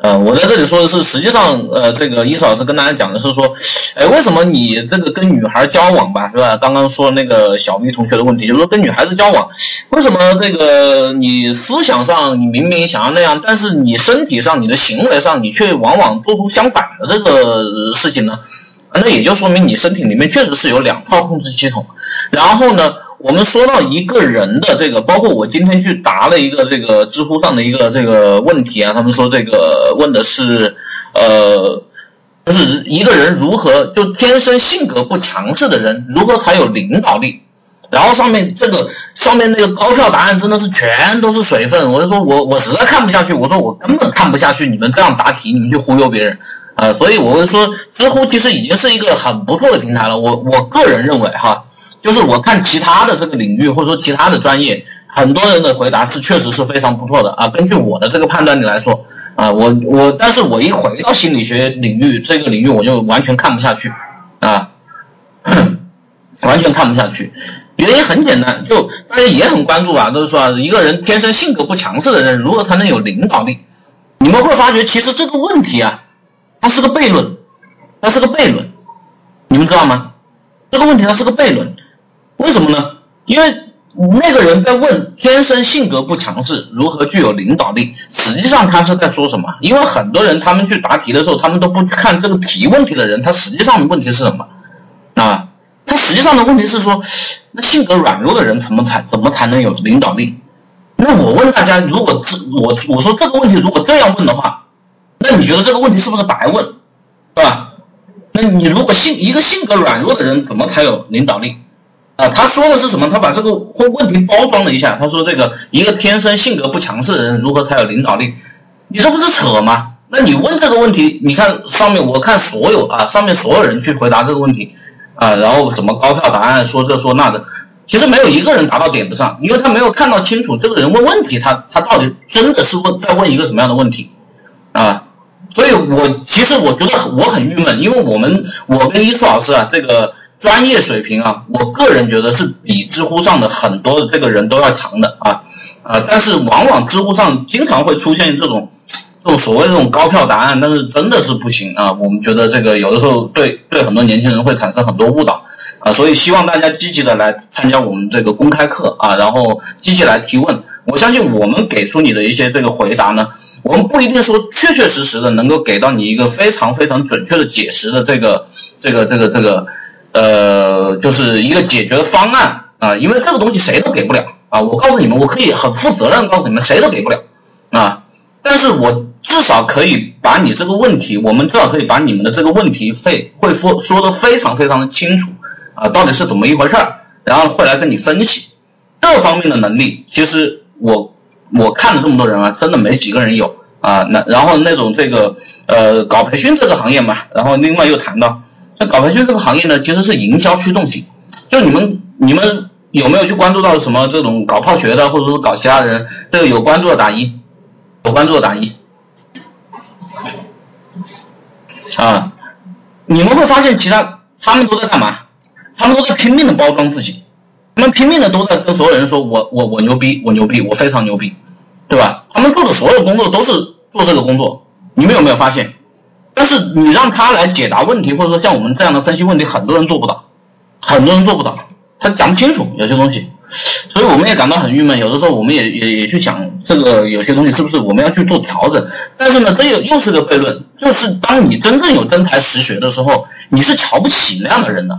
呃，我在这里说的是，实际上，呃，这个伊老师跟大家讲的是说，哎，为什么你这个跟女孩交往吧，是吧？刚刚说那个小 V 同学的问题，就是说跟女孩子交往，为什么这个你思想上你明明想要那样，但是你身体上、你的行为上，你却往往做出相反的这个事情呢？那也就说明你身体里面确实是有两套控制系统，然后呢？我们说到一个人的这个，包括我今天去答了一个这个知乎上的一个这个问题啊，他们说这个问的是，呃，就是一个人如何就天生性格不强势的人如何才有领导力，然后上面这个上面那个高票答案真的是全都是水分，我就说我我实在看不下去，我说我根本看不下去你们这样答题，你们去忽悠别人啊，所以我会说知乎其实已经是一个很不错的平台了，我我个人认为哈。就是我看其他的这个领域，或者说其他的专业，很多人的回答是确实是非常不错的啊。根据我的这个判断力来说，啊，我我，但是我一回到心理学领域这个领域，我就完全看不下去，啊，完全看不下去。原因很简单，就大家也很关注啊，都是说一个人天生性格不强势的人，如何才能有领导力？你们会发觉，其实这个问题啊，它是个悖论，它是个悖论，你们知道吗？这个问题它是个悖论。为什么呢？因为那个人在问天生性格不强势如何具有领导力，实际上他是在说什么？因为很多人他们去答题的时候，他们都不看这个提问题的人，他实际上的问题是什么？啊，他实际上的问题是说，那性格软弱的人怎么才怎么才能有领导力？那我问大家，如果这我我说这个问题如果这样问的话，那你觉得这个问题是不是白问？是吧？那你如果性一个性格软弱的人怎么才有领导力？啊，他说的是什么？他把这个问问题包装了一下。他说：“这个一个天生性格不强势的人，如何才有领导力？你这不是扯吗？那你问这个问题，你看上面，我看所有啊，上面所有人去回答这个问题啊，然后什么高票答案，说这说那的，其实没有一个人答到点子上，因为他没有看到清楚这个人问问题，他他到底真的是问在问一个什么样的问题啊？所以我其实我觉得我很郁闷，因为我们我跟伊斯老师啊，这个。专业水平啊，我个人觉得是比知乎上的很多的这个人都要强的啊，啊，但是往往知乎上经常会出现这种，这种所谓这种高票答案，但是真的是不行啊。我们觉得这个有的时候对对很多年轻人会产生很多误导啊，所以希望大家积极的来参加我们这个公开课啊，然后积极来提问。我相信我们给出你的一些这个回答呢，我们不一定说确确实实的能够给到你一个非常非常准确的解释的这个这个这个这个。呃，就是一个解决方案啊，因为这个东西谁都给不了啊。我告诉你们，我可以很负责任告诉你们，谁都给不了啊。但是我至少可以把你这个问题，我们至少可以把你们的这个问题会会说说的非常非常的清楚啊，到底是怎么一回事儿，然后会来跟你分析这方面的能力。其实我我看了这么多人啊，真的没几个人有啊。那然后那种这个呃搞培训这个行业嘛，然后另外又谈到。那搞培训这个行业呢，其实是营销驱动型。就你们你们有没有去关注到什么这种搞泡学的，或者说搞其他人？这个有关注的打一，有关注的打一。啊，你们会发现其他他们都在干嘛？他们都在拼命的包装自己，他们拼命的都在跟所有人说我我我牛逼，我牛逼，我非常牛逼，对吧？他们做的所有工作都是做这个工作，你们有没有发现？但是你让他来解答问题，或者说像我们这样的分析问题，很多人做不到，很多人做不到，他讲不清楚有些东西，所以我们也感到很郁闷。有的时候我们也也也去想，这个有些东西是不是我们要去做调整？但是呢，这又又是个悖论，就是当你真正有真才实学的时候，你是瞧不起那样的人的。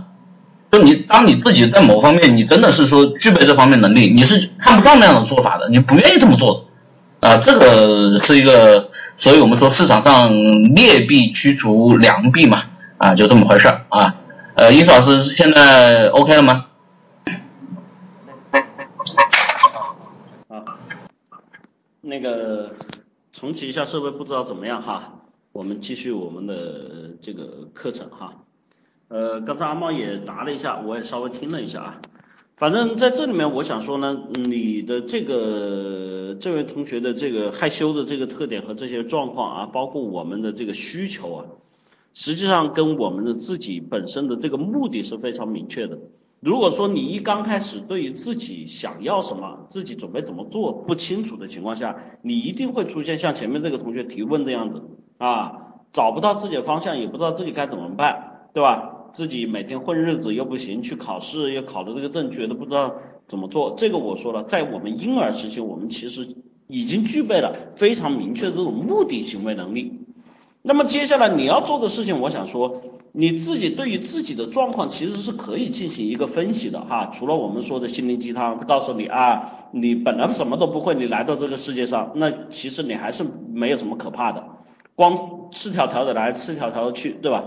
就你当你自己在某方面，你真的是说具备这方面能力，你是看不上那样的做法的，你不愿意这么做的啊，这个是一个。所以我们说市场上劣币驱逐良币嘛，啊，就这么回事啊。呃，伊思老师现在 OK 了吗？啊，那个重启一下设备不知道怎么样哈，我们继续我们的这个课程哈。呃，刚才阿茂也答了一下，我也稍微听了一下啊。反正在这里面，我想说呢，你的这个这位同学的这个害羞的这个特点和这些状况啊，包括我们的这个需求啊，实际上跟我们的自己本身的这个目的是非常明确的如果说你一刚开始对于自己想要什么，自己准备怎么做不清楚的情况下，你一定会出现像前面这个同学提问这样子啊，找不到自己的方向，也不知道自己该怎么办，对吧？自己每天混日子又不行，去考试又考的这个证，觉得不知道怎么做。这个我说了，在我们婴儿时期，我们其实已经具备了非常明确的这种目的行为能力。那么接下来你要做的事情，我想说。你自己对于自己的状况其实是可以进行一个分析的哈，除了我们说的心灵鸡汤，告诉你啊，你本来什么都不会，你来到这个世界上，那其实你还是没有什么可怕的，光赤条条的来，赤条条的去，对吧？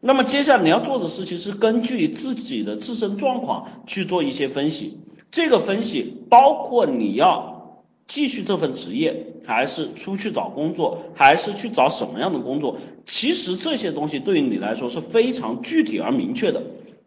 那么接下来你要做的事情是根据自己的自身状况去做一些分析，这个分析包括你要继续这份职业。还是出去找工作，还是去找什么样的工作？其实这些东西对于你来说是非常具体而明确的。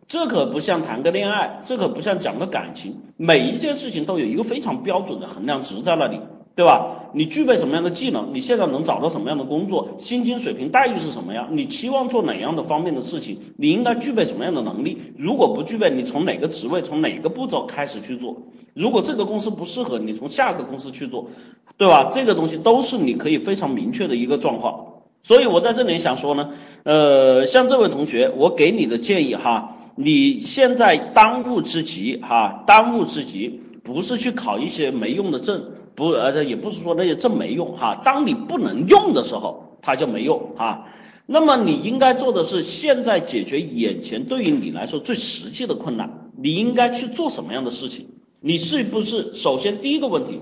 这可不像谈个恋爱，这可不像讲个感情，每一件事情都有一个非常标准的衡量值在那里，对吧？你具备什么样的技能？你现在能找到什么样的工作？薪金水平待遇是什么样？你期望做哪样的方面的事情？你应该具备什么样的能力？如果不具备，你从哪个职位，从哪个步骤开始去做？如果这个公司不适合你，从下个公司去做。对吧？这个东西都是你可以非常明确的一个状况，所以我在这里想说呢，呃，像这位同学，我给你的建议哈，你现在当务之急哈，当务之急不是去考一些没用的证，不呃也不是说那些证没用哈，当你不能用的时候，它就没用哈。那么你应该做的是，现在解决眼前对于你来说最实际的困难，你应该去做什么样的事情？你是不是首先第一个问题？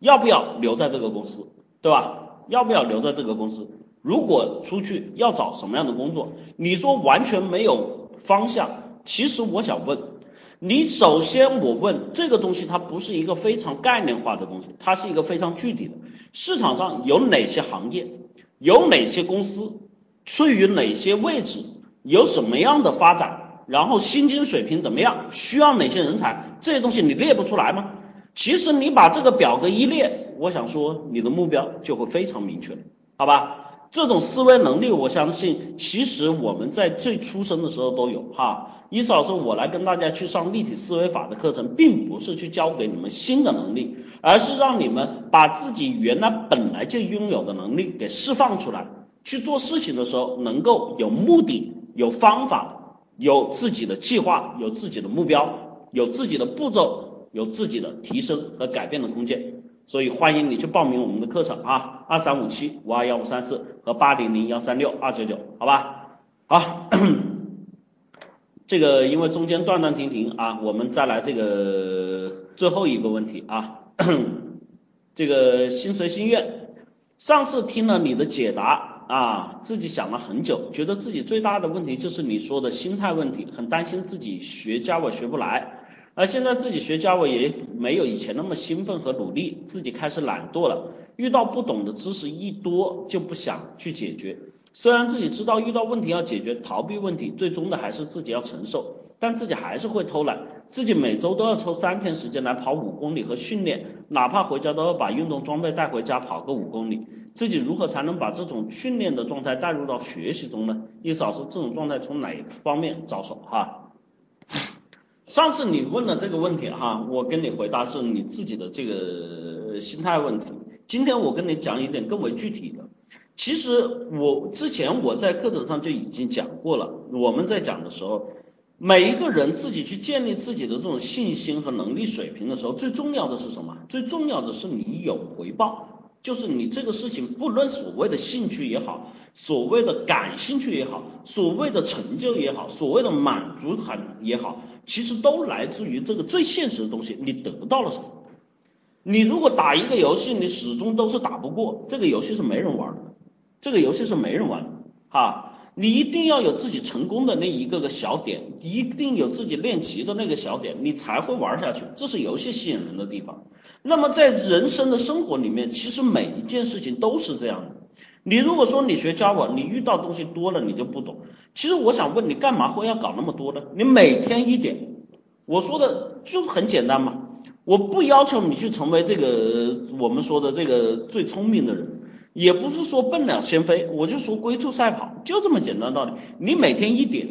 要不要留在这个公司，对吧？要不要留在这个公司？如果出去要找什么样的工作？你说完全没有方向，其实我想问你，首先我问这个东西，它不是一个非常概念化的东西，它是一个非常具体的。市场上有哪些行业？有哪些公司？处于哪些位置？有什么样的发展？然后薪金水平怎么样？需要哪些人才？这些东西你列不出来吗？其实你把这个表格一列，我想说你的目标就会非常明确，好吧？这种思维能力，我相信其实我们在最出生的时候都有哈。意思老师，我来跟大家去上立体思维法的课程，并不是去教给你们新的能力，而是让你们把自己原来本来就拥有的能力给释放出来，去做事情的时候能够有目的、有方法、有自己的计划、有自己的目标、有自己的步骤。有自己的提升和改变的空间，所以欢迎你去报名我们的课程啊，二三五七五二幺五三四和八零零幺三六二九九，好吧？好，这个因为中间断断停停啊，我们再来这个最后一个问题啊，这个心随心愿，上次听了你的解答啊，自己想了很久，觉得自己最大的问题就是你说的心态问题，很担心自己学 Java 学不来。而现在自己学 Java 也没有以前那么兴奋和努力，自己开始懒惰了。遇到不懂的知识一多就不想去解决。虽然自己知道遇到问题要解决，逃避问题，最终的还是自己要承受，但自己还是会偷懒。自己每周都要抽三天时间来跑五公里和训练，哪怕回家都要把运动装备带回家跑个五公里。自己如何才能把这种训练的状态带入到学习中呢？意思老师，这种状态从哪方面着手哈？上次你问的这个问题哈，我跟你回答是你自己的这个心态问题。今天我跟你讲一点更为具体的。其实我之前我在课程上就已经讲过了。我们在讲的时候，每一个人自己去建立自己的这种信心和能力水平的时候，最重要的是什么？最重要的是你有回报，就是你这个事情不论所谓的兴趣也好，所谓的感兴趣也好，所谓的成就也好，所谓的满足感也好。其实都来自于这个最现实的东西，你得到了什么？你如果打一个游戏，你始终都是打不过，这个游戏是没人玩的，这个游戏是没人玩的，哈。你一定要有自己成功的那一个个小点，一定有自己练级的那个小点，你才会玩下去。这是游戏吸引人的地方。那么在人生的生活里面，其实每一件事情都是这样的。你如果说你学 Java，你遇到东西多了，你就不懂。其实我想问你，干嘛会要搞那么多呢？你每天一点，我说的就很简单嘛。我不要求你去成为这个我们说的这个最聪明的人，也不是说笨鸟先飞，我就说龟兔赛跑，就这么简单道理。你每天一点，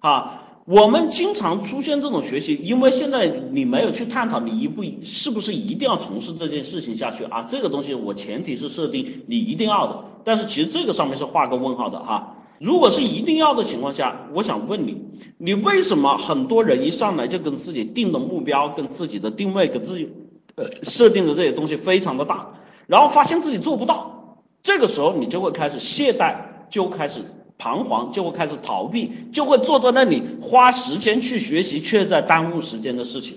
哈，我们经常出现这种学习，因为现在你没有去探讨你一步是不是一定要从事这件事情下去啊？这个东西我前提是设定你一定要的，但是其实这个上面是画个问号的哈。如果是一定要的情况下，我想问你，你为什么很多人一上来就跟自己定的目标、跟自己的定位、跟自己呃设定的这些东西非常的大，然后发现自己做不到，这个时候你就会开始懈怠，就开始。彷徨就会开始逃避，就会坐在那里花时间去学习，却在耽误时间的事情。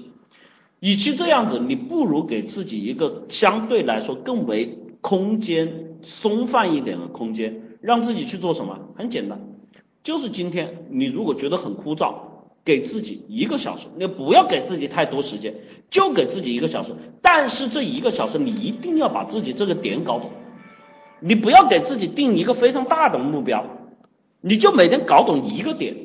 与其这样子，你不如给自己一个相对来说更为空间松泛一点的空间，让自己去做什么？很简单，就是今天你如果觉得很枯燥，给自己一个小时，你不要给自己太多时间，就给自己一个小时。但是这一个小时，你一定要把自己这个点搞懂，你不要给自己定一个非常大的目标。你就每天搞懂一个点，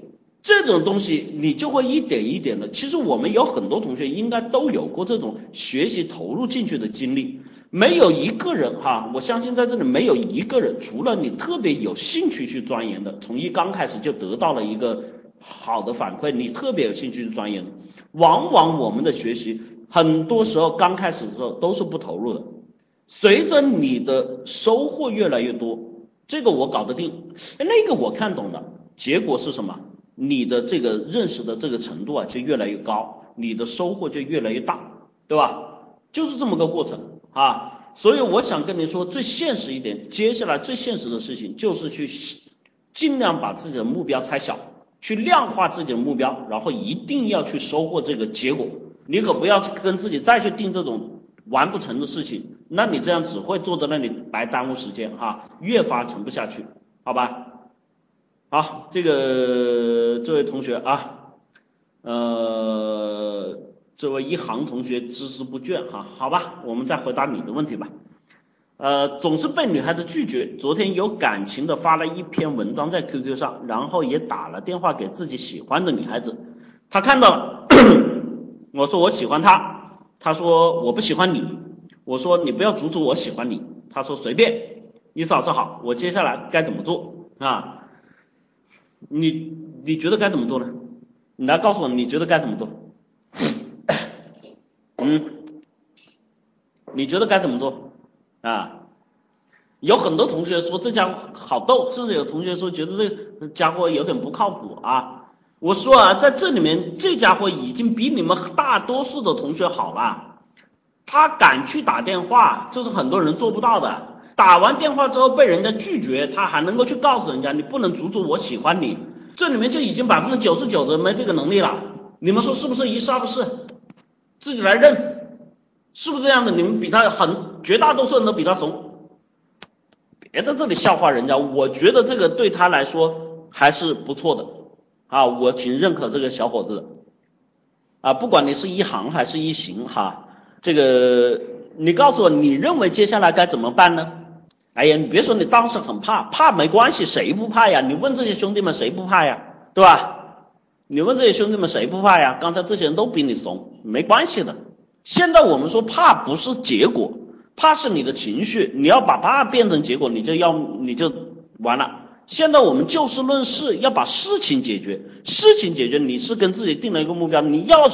这种东西你就会一点一点的。其实我们有很多同学应该都有过这种学习投入进去的经历，没有一个人哈，我相信在这里没有一个人，除了你特别有兴趣去钻研的，从一刚开始就得到了一个好的反馈，你特别有兴趣去钻研的，往往我们的学习很多时候刚开始的时候都是不投入的，随着你的收获越来越多。这个我搞得定，那个我看懂了，结果是什么？你的这个认识的这个程度啊，就越来越高，你的收获就越来越大，对吧？就是这么个过程啊。所以我想跟你说，最现实一点，接下来最现实的事情就是去尽量把自己的目标拆小，去量化自己的目标，然后一定要去收获这个结果。你可不要跟自己再去定这种完不成的事情。那你这样只会坐在那里白耽误时间哈，越发沉不下去，好吧？好，这个这位同学啊，呃，这位一航同学孜孜不倦哈，好吧，我们再回答你的问题吧。呃，总是被女孩子拒绝，昨天有感情的发了一篇文章在 QQ 上，然后也打了电话给自己喜欢的女孩子，他看到了，我说我喜欢她，他说我不喜欢你。我说你不要阻止我喜欢你，他说随便，你嫂子好，我接下来该怎么做啊？你你觉得该怎么做呢？你来告诉我，你觉得该怎么做？嗯，你觉得该怎么做啊？有很多同学说这家伙好逗，甚至有同学说觉得这家伙有点不靠谱啊。我说啊，在这里面这家伙已经比你们大多数的同学好了。他敢去打电话，这是很多人做不到的。打完电话之后被人家拒绝，他还能够去告诉人家你不能阻止我喜欢你，这里面就已经百分之九十九的人没这个能力了。你们说是不是？一是二不是？自己来认，是不是这样的？你们比他很，绝大多数人都比他怂。别在这里笑话人家，我觉得这个对他来说还是不错的啊，我挺认可这个小伙子的啊，不管你是一行还是一行哈。这个，你告诉我，你认为接下来该怎么办呢？哎呀，你别说你当时很怕，怕没关系，谁不怕呀？你问这些兄弟们谁不怕呀？对吧？你问这些兄弟们谁不怕呀？刚才这些人都比你怂，没关系的。现在我们说怕不是结果，怕是你的情绪，你要把怕变成结果，你就要你就完了。现在我们就事论事，要把事情解决，事情解决，你是跟自己定了一个目标，你要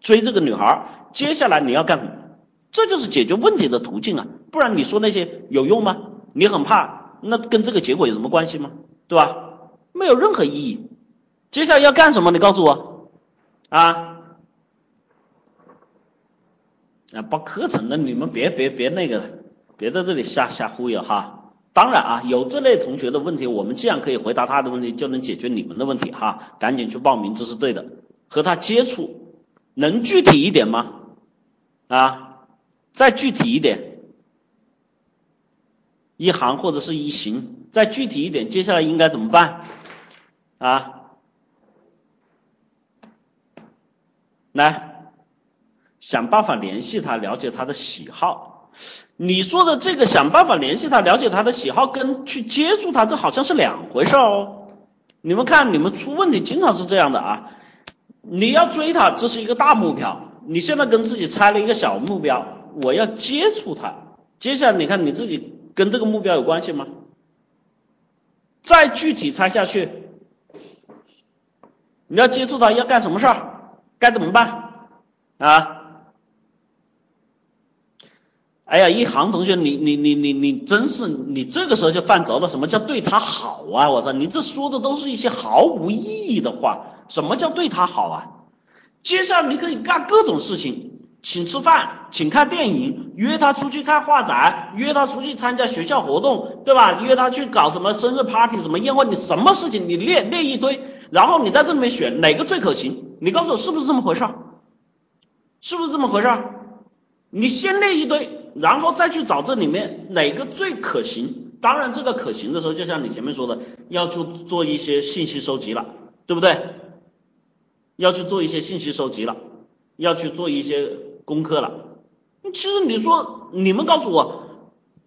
追这个女孩。接下来你要干什么？这就是解决问题的途径啊！不然你说那些有用吗？你很怕，那跟这个结果有什么关系吗？对吧？没有任何意义。接下来要干什么？你告诉我啊！啊，报课程的你们别别别那个，别在这里瞎瞎忽悠哈！当然啊，有这类同学的问题，我们既然可以回答他的问题，就能解决你们的问题哈！赶紧去报名，这是对的。和他接触，能具体一点吗？啊，再具体一点，一行或者是一行，再具体一点，接下来应该怎么办？啊，来，想办法联系他，了解他的喜好。你说的这个想办法联系他，了解他的喜好，跟去接触他，这好像是两回事哦。你们看，你们出问题经常是这样的啊。你要追他，这是一个大目标。你现在跟自己拆了一个小目标，我要接触他。接下来你看你自己跟这个目标有关系吗？再具体拆下去，你要接触他要干什么事儿？该怎么办？啊？哎呀，一航同学，你你你你你真是，你这个时候就犯着了。什么叫对他好啊？我操，你这说的都是一些毫无意义的话。什么叫对他好啊？接下来你可以干各种事情，请吃饭，请看电影，约他出去看画展，约他出去参加学校活动，对吧？约他去搞什么生日 party，什么宴会，你什么事情你列列一堆，然后你在这里面选哪个最可行？你告诉我是不是这么回事？是不是这么回事？你先列一堆，然后再去找这里面哪个最可行。当然，这个可行的时候，就像你前面说的，要去做一些信息收集了，对不对？要去做一些信息收集了，要去做一些功课了。其实你说，你们告诉我，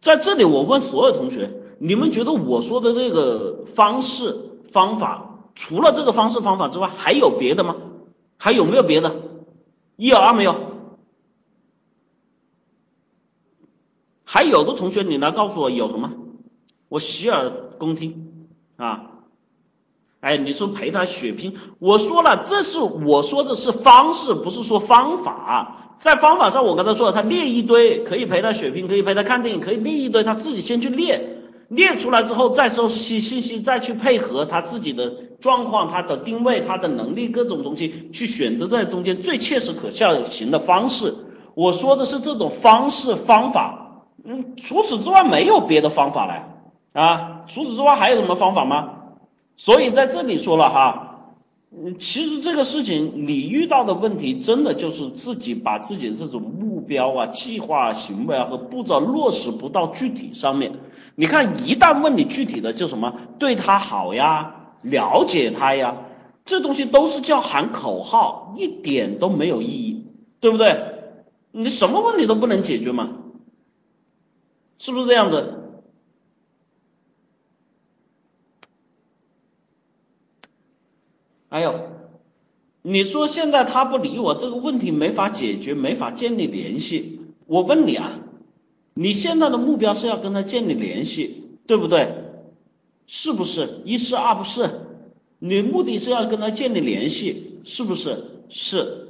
在这里我问所有同学，你们觉得我说的这个方式方法，除了这个方式方法之外，还有别的吗？还有没有别的？一有二没有？还有的同学，你来告诉我有什么？我洗耳恭听啊。哎，你说陪他血拼，我说了，这是我说的是方式，不是说方法。在方法上，我刚才说了，他列一堆，可以陪他血拼，可以陪他看电影，可以列一堆，他自己先去列，列出来之后再收集信息，再去配合他自己的状况、他的定位、他的能力各种东西，去选择在中间最切实可效行的方式。我说的是这种方式方法，嗯，除此之外没有别的方法了啊，除此之外还有什么方法吗？所以在这里说了哈，嗯，其实这个事情你遇到的问题，真的就是自己把自己的这种目标啊、计划啊、行为啊和步骤落实不到具体上面。你看，一旦问你具体的，就什么对他好呀、了解他呀，这东西都是叫喊口号，一点都没有意义，对不对？你什么问题都不能解决嘛，是不是这样子？还有，你说现在他不理我，这个问题没法解决，没法建立联系。我问你啊，你现在的目标是要跟他建立联系，对不对？是不是？一是二不是？你目的是要跟他建立联系，是不是？是。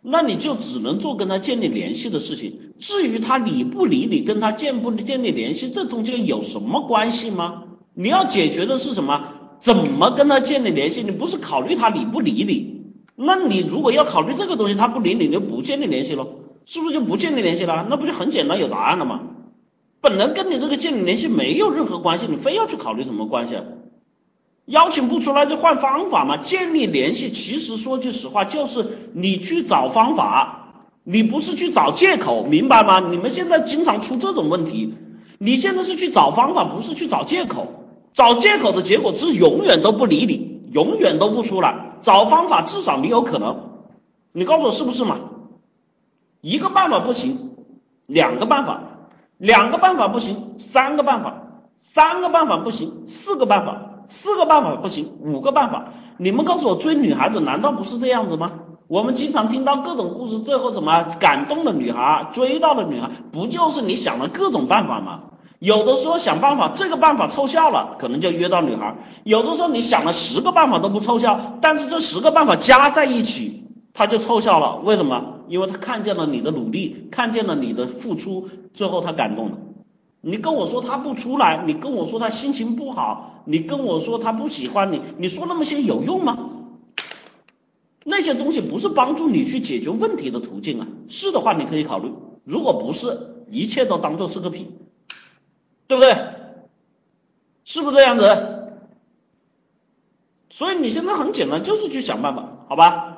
那你就只能做跟他建立联系的事情。至于他理不理你，跟他建不建立联系，这中间有什么关系吗？你要解决的是什么？怎么跟他建立联系？你不是考虑他理不理你？那你如果要考虑这个东西，他不理你，你就不建立联系咯，是不是就不建立联系了？那不就很简单有答案了吗？本来跟你这个建立联系没有任何关系，你非要去考虑什么关系啊？邀请不出来就换方法嘛。建立联系其实说句实话，就是你去找方法，你不是去找借口，明白吗？你们现在经常出这种问题，你现在是去找方法，不是去找借口。找借口的结果是永远都不理你，永远都不出来。找方法至少你有可能，你告诉我是不是嘛？一个办法不行，两个办法，两个办法不行，三个办法，三个办法不行，四个办法，四个办法不行，五个办法。你们告诉我追女孩子难道不是这样子吗？我们经常听到各种故事，最后怎么感动了女孩，追到了女孩，不就是你想的各种办法吗？有的时候想办法，这个办法凑效了，可能就约到女孩；有的时候你想了十个办法都不凑效，但是这十个办法加在一起，他就凑效了。为什么？因为他看见了你的努力，看见了你的付出，最后他感动了。你跟我说他不出来，你跟我说他心情不好，你跟我说他不喜欢你，你说那么些有用吗？那些东西不是帮助你去解决问题的途径啊。是的话，你可以考虑；如果不是，一切都当做是个屁。对不对？是不是这样子？所以你现在很简单，就是去想办法，好吧？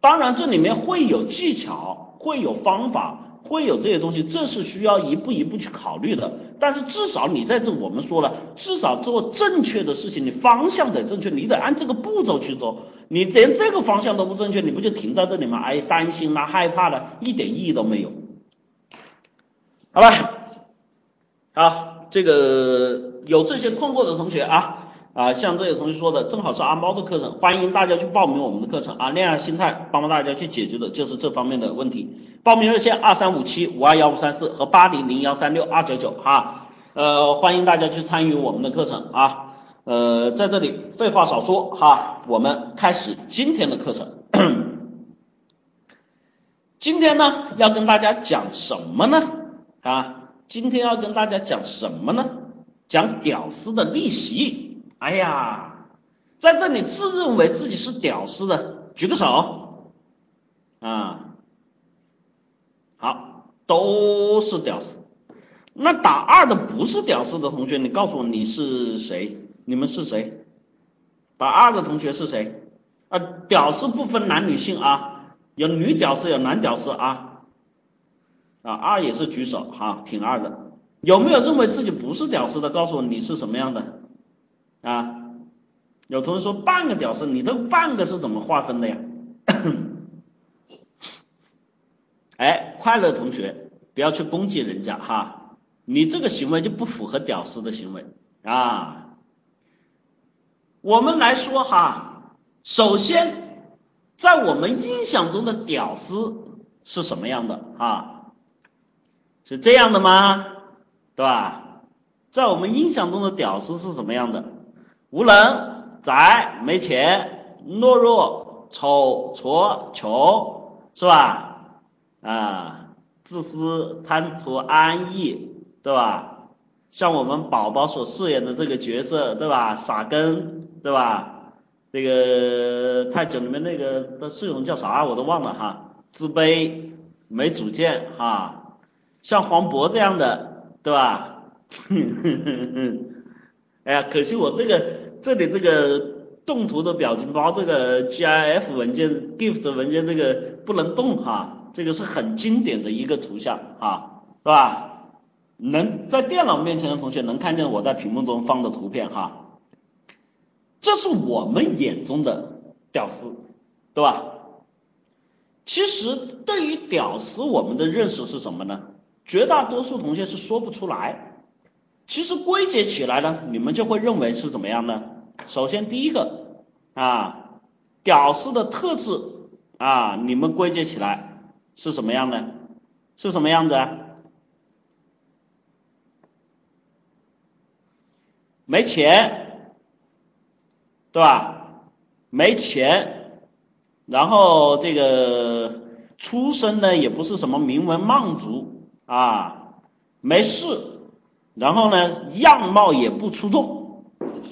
当然这里面会有技巧，会有方法，会有这些东西，这是需要一步一步去考虑的。但是至少你在这，我们说了，至少做正确的事情，你方向得正确，你得按这个步骤去做。你连这个方向都不正确，你不就停在这里吗？哎，担心啦，害怕了，一点意义都没有。好吧，好。这个有这些困惑的同学啊啊，像这些同学说的，正好是阿猫的课程，欢迎大家去报名我们的课程啊。恋爱心态帮帮大家去解决的就是这方面的问题。报名热线二三五七五二幺五三四和八零零幺三六二九九哈，呃，欢迎大家去参与我们的课程啊。呃，在这里废话少说哈，我们开始今天的课程。今天呢，要跟大家讲什么呢？啊，今天要跟大家讲什么呢？讲屌丝的逆袭。哎呀，在这里自认为自己是屌丝的，举个手。啊，好，都是屌丝。那打二的不是屌丝的同学，你告诉我你是谁？你们是谁？打二的同学是谁？啊，屌丝不分男女性啊。有女屌丝，有男屌丝啊，啊二也是举手哈，挺二的。有没有认为自己不是屌丝的？告诉我你是什么样的啊？有同学说半个屌丝，你这半个是怎么划分的呀？哎，快乐同学，不要去攻击人家哈，你这个行为就不符合屌丝的行为啊。我们来说哈，首先。在我们印象中的屌丝是什么样的啊？是这样的吗？对吧？在我们印象中的屌丝是什么样的？无能、宅、没钱、懦弱、丑、矬、穷，是吧？啊，自私、贪图安逸，对吧？像我们宝宝所饰演的这个角色，对吧？傻根，对吧？这个太久里面那个的室友叫啥我都忘了哈，自卑没主见哈，像黄渤这样的对吧？哎呀，可惜我这个这里这个动图的表情包这个 GIF 文件 GIF 文件这个不能动哈，这个是很经典的一个图像哈，是吧？能在电脑面前的同学能看见我在屏幕中放的图片哈。这是我们眼中的屌丝，对吧？其实对于屌丝，我们的认识是什么呢？绝大多数同学是说不出来。其实归结起来呢，你们就会认为是怎么样呢？首先第一个啊，屌丝的特质啊，你们归结起来是什么样的？是什么样子？没钱。对吧？没钱，然后这个出身呢也不是什么名门望族啊，没事，然后呢样貌也不出众，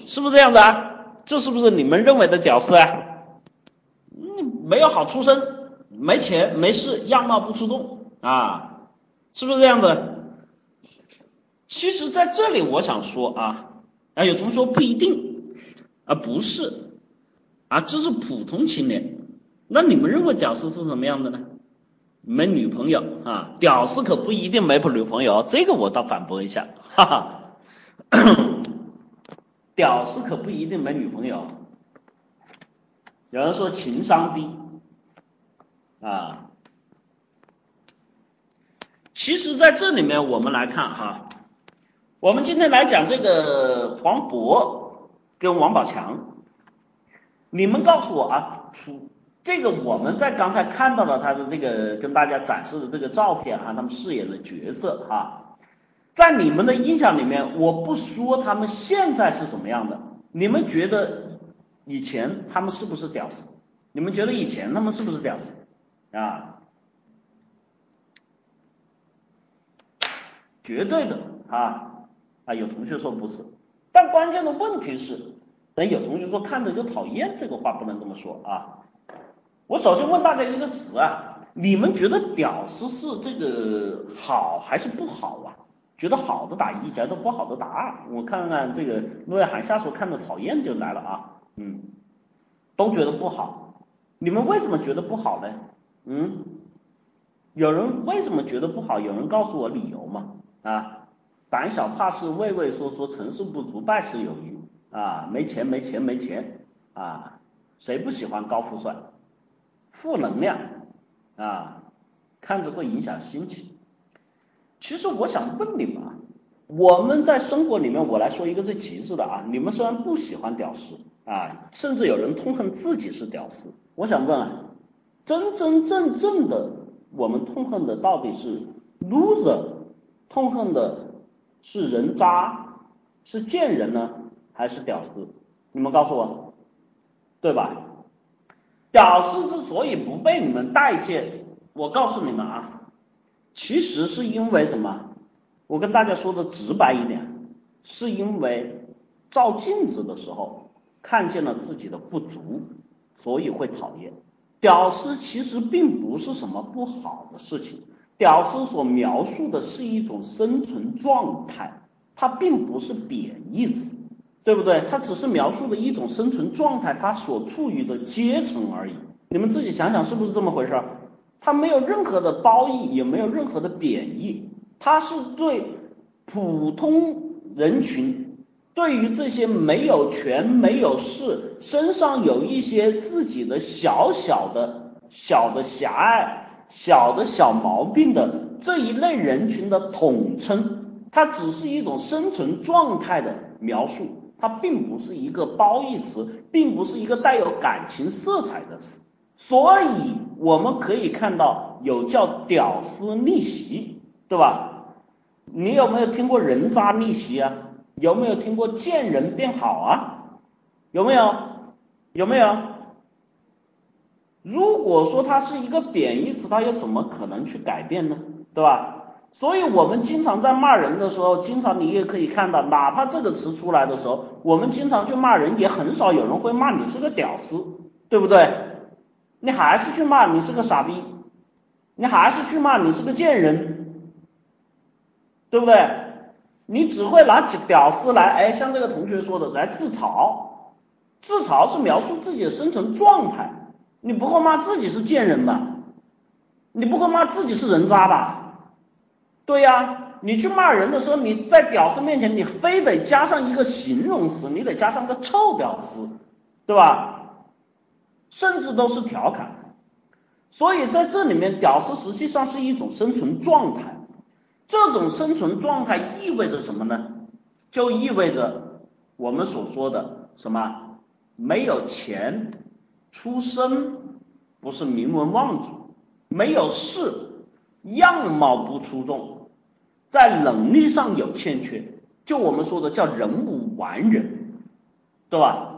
是不是这样子啊？这是不是你们认为的屌丝啊？嗯，没有好出身，没钱，没事，样貌不出众啊，是不是这样子？其实在这里我想说啊，啊有同学说不一定。啊不是，啊这是普通青年，那你们认为屌丝是什么样的呢？没女朋友啊，屌丝可不一定没女朋友，这个我倒反驳一下，哈哈，屌丝可不一定没女朋友。有人说情商低，啊，其实在这里面我们来看哈，我们今天来讲这个黄渤。跟王宝强，你们告诉我啊，出这个我们在刚才看到了他的这个跟大家展示的这个照片啊，他们饰演的角色哈，在你们的印象里面，我不说他们现在是什么样的，你们觉得以前他们是不是屌丝？你们觉得以前他们是不是屌丝啊？绝对的啊啊！有同学说不是。但关键的问题是，等有同学说看着就讨厌，这个话不能这么说啊。我首先问大家一个词啊，你们觉得屌丝是这个好还是不好啊？觉得好的打一，觉得不好的打二。我看看这个诺亚寒夏说看着讨厌就来了啊，嗯，都觉得不好。你们为什么觉得不好呢？嗯，有人为什么觉得不好？有人告诉我理由吗？啊？胆小怕事，畏畏缩缩，成事不足，败事有余啊！没钱，没钱，没钱啊！谁不喜欢高富帅？负能量啊，看着会影响心情。其实我想问你们啊，我们在生活里面，我来说一个最极致的啊，你们虽然不喜欢屌丝啊，甚至有人痛恨自己是屌丝。我想问啊，真真正正的我们痛恨的到底是 loser，痛恨的？是人渣，是贱人呢，还是屌丝？你们告诉我，对吧？屌丝之所以不被你们待见，我告诉你们啊，其实是因为什么？我跟大家说的直白一点，是因为照镜子的时候看见了自己的不足，所以会讨厌。屌丝其实并不是什么不好的事情，屌丝所描述的是一种生存状态，它并不是贬义词。对不对？它只是描述的一种生存状态，它所处于的阶层而已。你们自己想想，是不是这么回事？它没有任何的褒义，也没有任何的贬义，它是对普通人群，对于这些没有权、没有势、身上有一些自己的小小的、小的狭隘、小的小毛病的这一类人群的统称。它只是一种生存状态的描述。它并不是一个褒义词，并不是一个带有感情色彩的词，所以我们可以看到有叫屌丝逆袭，对吧？你有没有听过人渣逆袭啊？有没有听过见人变好啊？有没有？有没有？如果说它是一个贬义词，它又怎么可能去改变呢？对吧？所以，我们经常在骂人的时候，经常你也可以看到，哪怕这个词出来的时候，我们经常去骂人，也很少有人会骂你是个屌丝，对不对？你还是去骂你是个傻逼，你还是去骂你是个贱人，对不对？你只会拿起“屌丝”来，哎，像这个同学说的，来自嘲，自嘲是描述自己的生存状态，你不会骂自己是贱人吧？你不会骂自己是人渣吧？对呀，你去骂人的时候，你在屌丝面前，你非得加上一个形容词，你得加上个臭屌丝，对吧？甚至都是调侃。所以在这里面，屌丝实际上是一种生存状态。这种生存状态意味着什么呢？就意味着我们所说的什么？没有钱，出身不是名门望族，没有势，样貌不出众。在能力上有欠缺，就我们说的叫人无完人，对吧？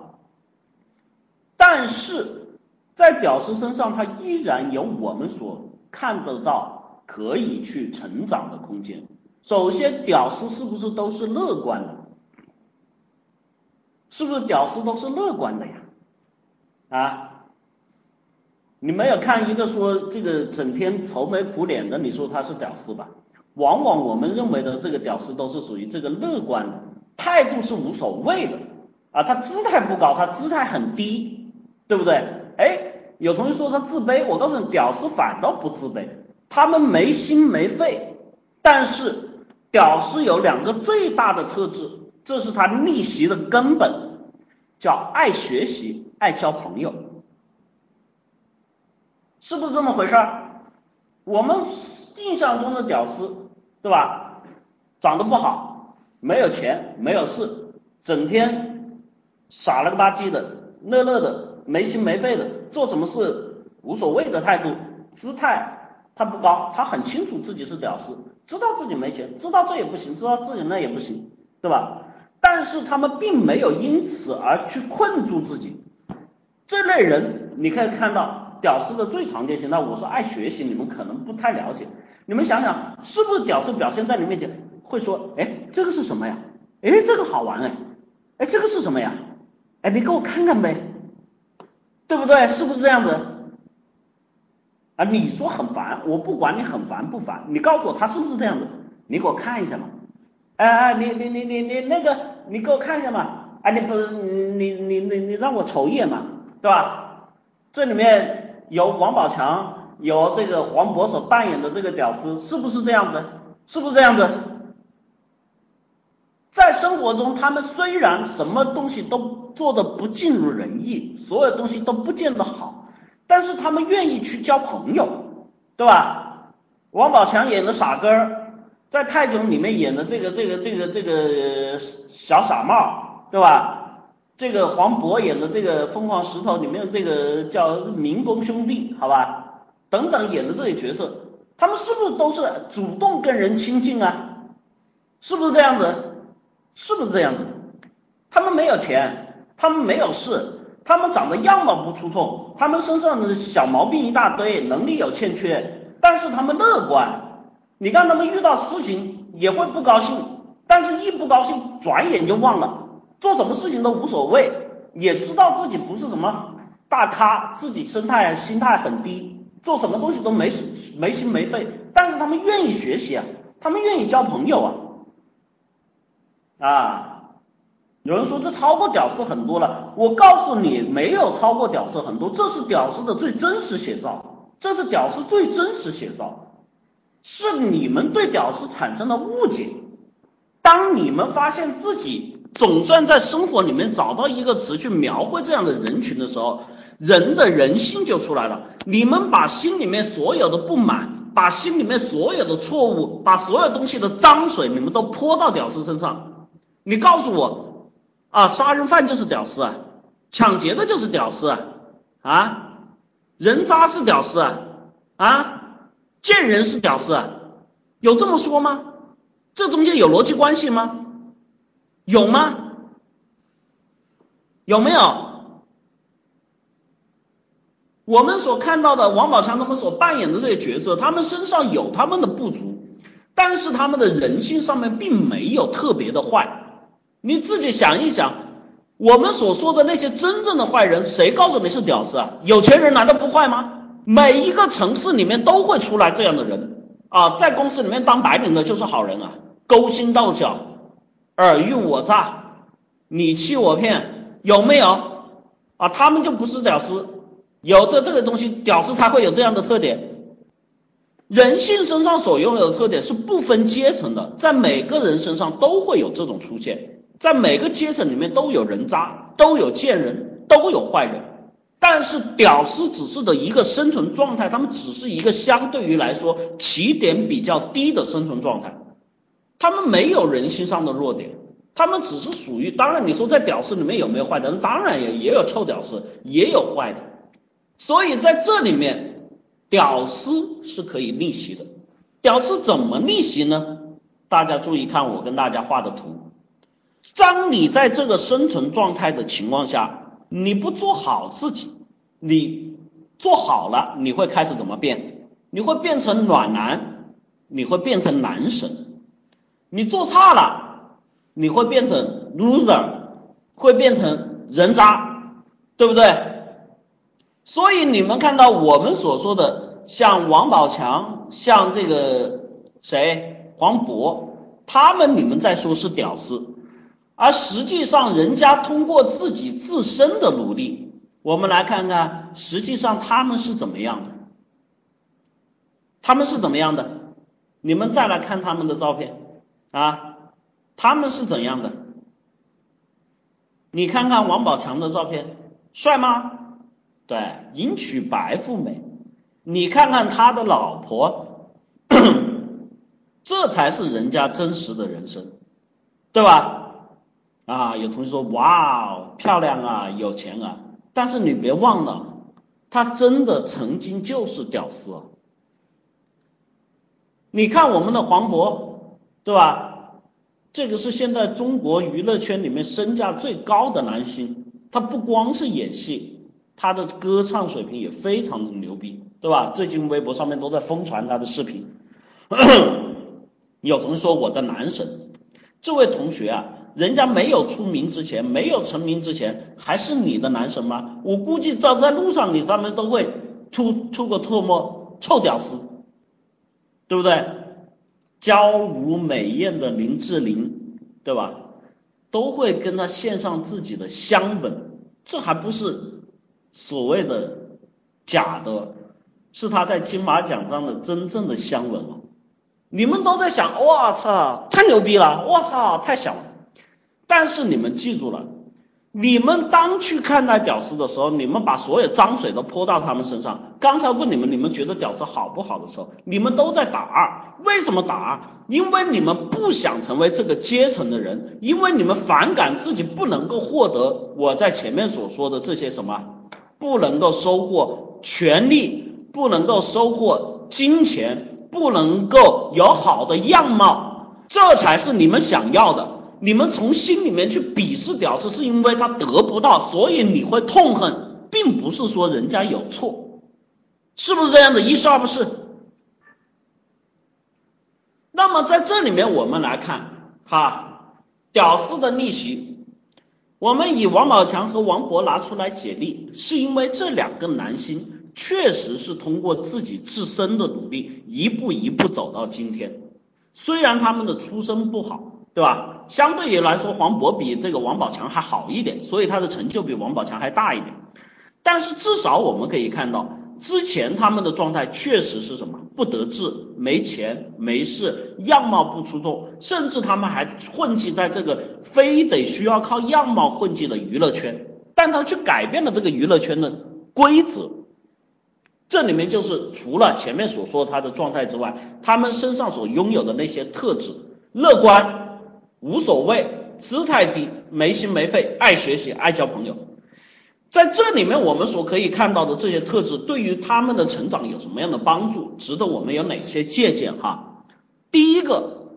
但是在屌丝身上，他依然有我们所看得到可以去成长的空间。首先，屌丝是不是都是乐观的？是不是屌丝都是乐观的呀？啊？你没有看一个说这个整天愁眉苦脸的，你说他是屌丝吧？往往我们认为的这个屌丝都是属于这个乐观的态度是无所谓的啊，他姿态不高，他姿态很低，对不对？哎，有同学说他自卑，我告诉你，屌丝反倒不自卑，他们没心没肺，但是屌丝有两个最大的特质，这是他逆袭的根本，叫爱学习，爱交朋友，是不是这么回事儿？我们印象中的屌丝。对吧？长得不好，没有钱，没有势，整天傻了个吧唧的，乐乐的，没心没肺的，做什么事无所谓的态度，姿态他不高，他很清楚自己是屌丝，知道自己没钱，知道这也不行，知道自己那也不行，对吧？但是他们并没有因此而去困住自己。这类人你可以看到，屌丝的最常见形态，我说爱学习，你们可能不太了解。你们想想，是不是屌丝表现在你面前会说，哎，这个是什么呀？哎，这个好玩哎，哎，这个是什么呀？哎，你给我看看呗，对不对？是不是这样子？啊，你说很烦，我不管你很烦不烦，你告诉我他是不是这样子？你给我看一下嘛。哎哎，你你你你你那个，你给我看一下嘛。哎，你不是你你你你让我瞅一眼嘛，对吧？这里面有王宝强。有这个黄渤所扮演的这个屌丝，是不是这样子？是不是这样子？在生活中，他们虽然什么东西都做的不尽如人意，所有东西都不见得好，但是他们愿意去交朋友，对吧？王宝强演的傻根儿，在泰囧里面演的这个这个这个这个小傻帽，对吧？这个黄渤演的这个疯狂石头里面这个叫民工兄弟，好吧？等等演的这些角色，他们是不是都是主动跟人亲近啊？是不是这样子？是不是这样子？他们没有钱，他们没有势，他们长得样貌不出众，他们身上的小毛病一大堆，能力有欠缺，但是他们乐观。你看他们遇到事情也会不高兴，但是一不高兴，转眼就忘了，做什么事情都无所谓，也知道自己不是什么大咖，自己生态心态很低，做什么东西都没没心没肺，但是他们愿意学习啊，他们愿意交朋友啊，啊。有人说这超过屌丝很多了，我告诉你，没有超过屌丝很多，这是屌丝的最真实写照，这是屌丝最真实写照，是你们对屌丝产生了误解。当你们发现自己总算在生活里面找到一个词去描绘这样的人群的时候，人的人性就出来了。你们把心里面所有的不满，把心里面所有的错误，把所有东西的脏水，你们都泼到屌丝身上。你告诉我。啊，杀人犯就是屌丝啊，抢劫的就是屌丝啊，啊，人渣是屌丝啊，啊，贱人是屌丝啊，有这么说吗？这中间有逻辑关系吗？有吗？有没有？我们所看到的王宝强他们所扮演的这些角色，他们身上有他们的不足，但是他们的人性上面并没有特别的坏。你自己想一想，我们所说的那些真正的坏人，谁告诉你是屌丝啊？有钱人难道不坏吗？每一个城市里面都会出来这样的人啊，在公司里面当白领的就是好人啊，勾心斗角、尔虞我诈、你欺我骗，有没有啊？他们就不是屌丝，有的这个东西，屌丝才会有这样的特点。人性身上所拥有的特点是不分阶层的，在每个人身上都会有这种出现。在每个阶层里面都有人渣，都有贱人，都有坏人，但是屌丝只是的一个生存状态，他们只是一个相对于来说起点比较低的生存状态，他们没有人性上的弱点，他们只是属于，当然你说在屌丝里面有没有坏的？当然也也有臭屌丝，也有坏的，所以在这里面，屌丝是可以逆袭的，屌丝怎么逆袭呢？大家注意看我跟大家画的图。当你在这个生存状态的情况下，你不做好自己，你做好了，你会开始怎么变？你会变成暖男，你会变成男神。你做差了，你会变成 loser，会变成人渣，对不对？所以你们看到我们所说的，像王宝强，像这个谁黄渤，他们你们在说是屌丝。而实际上，人家通过自己自身的努力，我们来看看，实际上他们是怎么样的？他们是怎么样的？你们再来看他们的照片啊，他们是怎样的？你看看王宝强的照片，帅吗？对，迎娶白富美。你看看他的老婆，这才是人家真实的人生，对吧？啊，有同学说哇哦，漂亮啊，有钱啊，但是你别忘了，他真的曾经就是屌丝。你看我们的黄渤，对吧？这个是现在中国娱乐圈里面身价最高的男星，他不光是演戏，他的歌唱水平也非常的牛逼，对吧？最近微博上面都在疯传他的视频。有同学说我的男神，这位同学啊。人家没有出名之前，没有成名之前，还是你的男神吗？我估计走在路上，你上面都会吐吐个唾沫，臭屌丝，对不对？娇如美艳的林志玲，对吧？都会跟他献上自己的香吻，这还不是所谓的假的，是他在金马奖上的真正的香吻啊！你们都在想，我操，太牛逼了，我操，太香了。但是你们记住了，你们当去看待屌丝的时候，你们把所有脏水都泼到他们身上。刚才问你们，你们觉得屌丝好不好的时候，你们都在打二。为什么打二？因为你们不想成为这个阶层的人，因为你们反感自己不能够获得我在前面所说的这些什么，不能够收获权利，不能够收获金钱，不能够有好的样貌，这才是你们想要的。你们从心里面去鄙视屌丝，是因为他得不到，所以你会痛恨，并不是说人家有错，是不是这样子？一是二不是？那么在这里面，我们来看哈，屌丝的逆袭，我们以王宝强和王勃拿出来解例，是因为这两个男星确实是通过自己自身的努力，一步一步走到今天。虽然他们的出身不好，对吧？相对于来说，黄渤比这个王宝强还好一点，所以他的成就比王宝强还大一点。但是至少我们可以看到。之前他们的状态确实是什么不得志、没钱、没势、样貌不出众，甚至他们还混迹在这个非得需要靠样貌混迹的娱乐圈。但他去改变了这个娱乐圈的规则，这里面就是除了前面所说他的状态之外，他们身上所拥有的那些特质：乐观、无所谓、姿态低、没心没肺、爱学习、爱交朋友。在这里面，我们所可以看到的这些特质，对于他们的成长有什么样的帮助？值得我们有哪些借鉴？哈，第一个，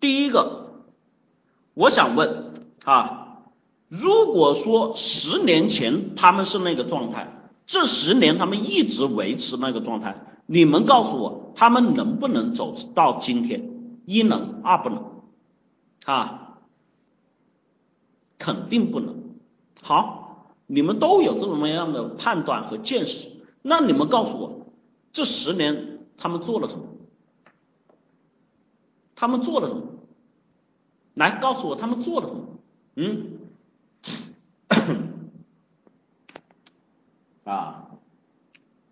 第一个，我想问啊，如果说十年前他们是那个状态，这十年他们一直维持那个状态，你们告诉我，他们能不能走到今天？一能，二不能，啊，肯定不能。好。你们都有这么样的判断和见识，那你们告诉我，这十年他们做了什么？他们做了什么？来告诉我他们做了什么？嗯，啊，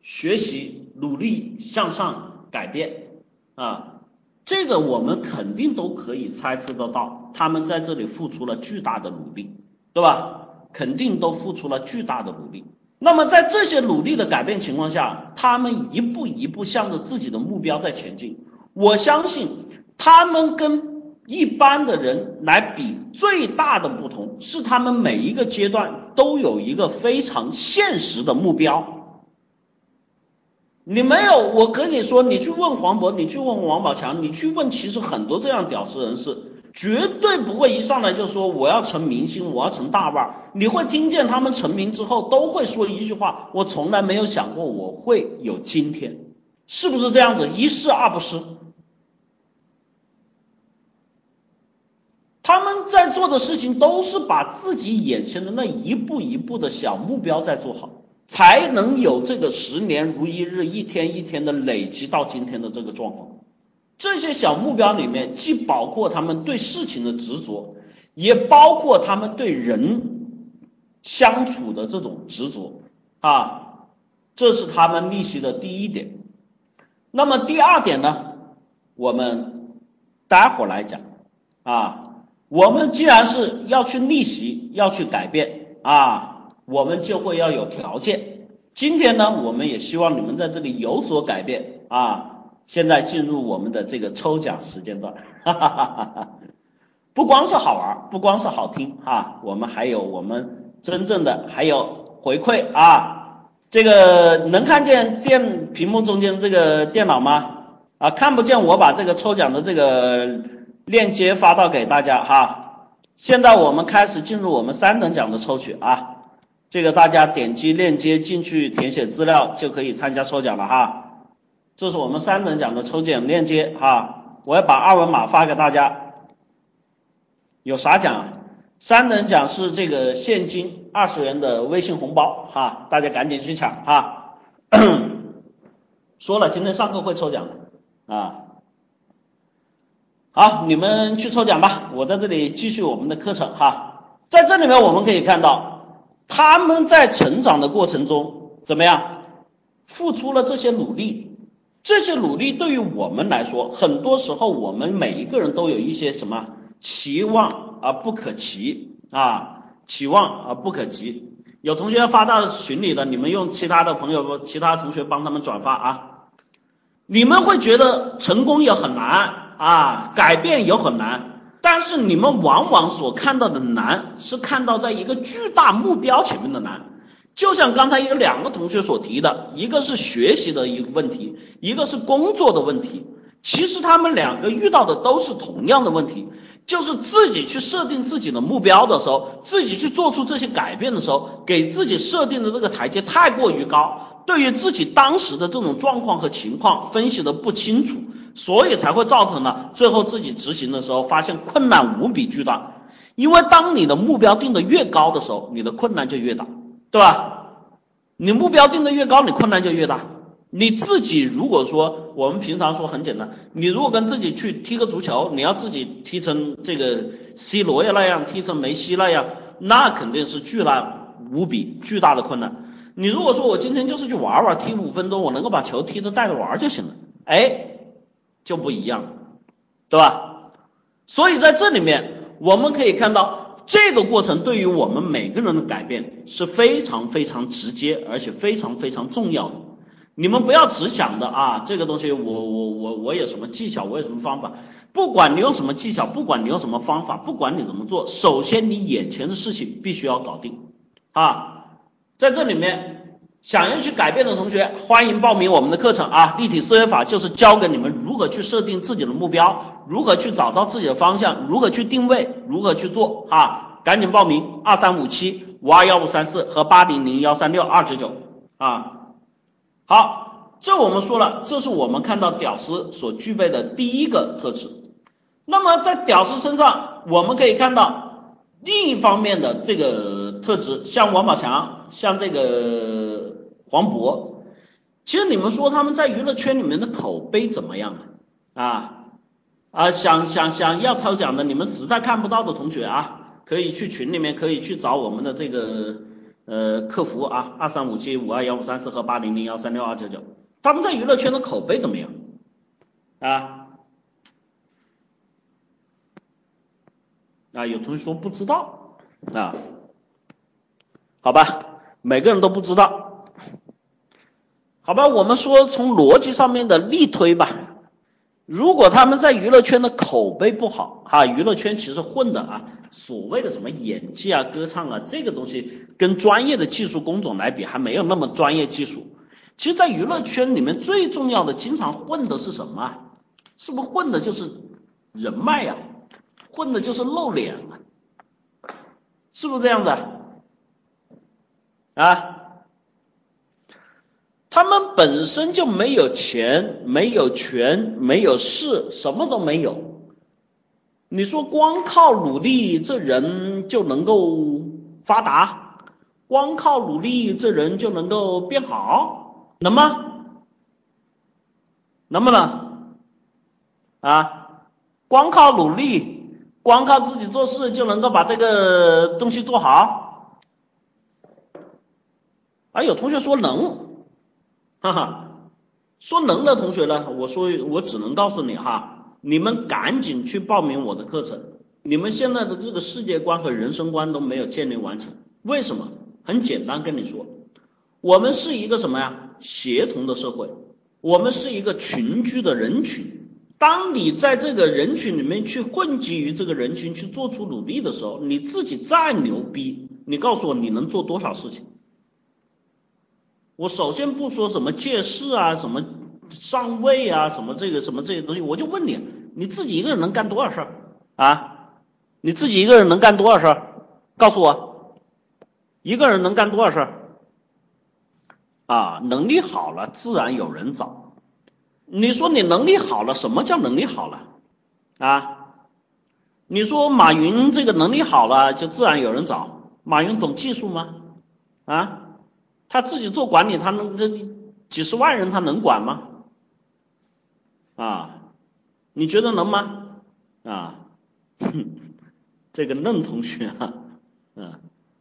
学习、努力、向上、改变啊，这个我们肯定都可以猜测得到，他们在这里付出了巨大的努力，对吧？肯定都付出了巨大的努力。那么在这些努力的改变情况下，他们一步一步向着自己的目标在前进。我相信他们跟一般的人来比，最大的不同是他们每一个阶段都有一个非常现实的目标。你没有，我跟你说，你去问黄渤，你去问王宝强，你去问，其实很多这样屌丝人士。绝对不会一上来就说我要成明星，我要成大腕儿。你会听见他们成名之后都会说一句话：我从来没有想过我会有今天，是不是这样子？一是二不是。他们在做的事情都是把自己眼前的那一步一步的小目标在做好，才能有这个十年如一日、一天一天的累积到今天的这个状况。这些小目标里面，既包括他们对事情的执着，也包括他们对人相处的这种执着啊，这是他们逆袭的第一点。那么第二点呢，我们待会儿来讲啊。我们既然是要去逆袭，要去改变啊，我们就会要有条件。今天呢，我们也希望你们在这里有所改变啊。现在进入我们的这个抽奖时间段，哈哈哈哈哈！不光是好玩，不光是好听啊，我们还有我们真正的还有回馈啊！这个能看见电屏幕中间这个电脑吗？啊，看不见，我把这个抽奖的这个链接发到给大家哈。现在我们开始进入我们三等奖的抽取啊，这个大家点击链接进去填写资料就可以参加抽奖了哈。这是我们三等奖的抽奖链接哈，我要把二维码发给大家。有啥奖？三等奖是这个现金二十元的微信红包哈，大家赶紧去抢哈。说了，今天上课会抽奖啊。好，你们去抽奖吧，我在这里继续我们的课程哈。在这里面我们可以看到，他们在成长的过程中怎么样，付出了这些努力。这些努力对于我们来说，很多时候我们每一个人都有一些什么期望而不可及啊，期望而不可及。有同学发到群里的，你们用其他的朋友、其他同学帮他们转发啊。你们会觉得成功也很难啊，改变也很难，但是你们往往所看到的难，是看到在一个巨大目标前面的难。就像刚才有两个同学所提的，一个是学习的一个问题，一个是工作的问题。其实他们两个遇到的都是同样的问题，就是自己去设定自己的目标的时候，自己去做出这些改变的时候，给自己设定的这个台阶太过于高，对于自己当时的这种状况和情况分析的不清楚，所以才会造成了最后自己执行的时候发现困难无比巨大。因为当你的目标定的越高的时候，你的困难就越大，对吧？你目标定的越高，你困难就越大。你自己如果说，我们平常说很简单，你如果跟自己去踢个足球，你要自己踢成这个 C 罗呀那样，踢成梅西那样，那肯定是巨大无比巨大的困难。你如果说我今天就是去玩玩，踢五分钟，我能够把球踢着带着玩就行了，哎，就不一样，对吧？所以在这里面，我们可以看到。这个过程对于我们每个人的改变是非常非常直接，而且非常非常重要的。你们不要只想着啊，这个东西我我我我有什么技巧，我有什么方法。不管你用什么技巧，不管你用什么方法，不管你怎么做，首先你眼前的事情必须要搞定啊。在这里面，想要去改变的同学，欢迎报名我们的课程啊！立体思维法就是教给你们何去设定自己的目标。如何去找到自己的方向？如何去定位？如何去做？啊，赶紧报名！二三五七五二幺五三四和八零零幺三六二九九啊。好，这我们说了，这是我们看到屌丝所具备的第一个特质。那么在屌丝身上，我们可以看到另一方面的这个特质，像王宝强，像这个黄渤。其实你们说他们在娱乐圈里面的口碑怎么样啊？啊？啊，想想想要抽奖的，你们实在看不到的同学啊，可以去群里面，可以去找我们的这个呃客服啊，二三五七五二幺五三四和八零零幺三六二九九，他们在娱乐圈的口碑怎么样？啊啊，有同学说不知道啊，好吧，每个人都不知道，好吧，我们说从逻辑上面的力推吧。如果他们在娱乐圈的口碑不好，哈，娱乐圈其实混的啊，所谓的什么演技啊、歌唱啊，这个东西跟专业的技术工种来比，还没有那么专业技术。其实，在娱乐圈里面最重要的，经常混的是什么？是不是混的就是人脉呀？混的就是露脸啊？是不是这样子？啊？他们本身就没有钱，没有权，没有势，什么都没有。你说光靠努力，这人就能够发达？光靠努力，这人就能够变好？能吗？能不能？啊？光靠努力，光靠自己做事就能够把这个东西做好？啊，有同学说能。哈哈，说能的同学呢，我说我只能告诉你哈，你们赶紧去报名我的课程。你们现在的这个世界观和人生观都没有建立完成，为什么？很简单，跟你说，我们是一个什么呀？协同的社会，我们是一个群居的人群。当你在这个人群里面去混迹于这个人群去做出努力的时候，你自己再牛逼，你告诉我你能做多少事情？我首先不说什么借势啊，什么上位啊，什么这个什么这些东西，我就问你，你自己一个人能干多少事儿啊？你自己一个人能干多少事儿？告诉我，一个人能干多少事儿？啊，能力好了，自然有人找。你说你能力好了，什么叫能力好了？啊？你说马云这个能力好了，就自然有人找。马云懂技术吗？啊？他自己做管理，他能这几十万人他能管吗？啊，你觉得能吗？啊，这个嫩同学啊，嗯，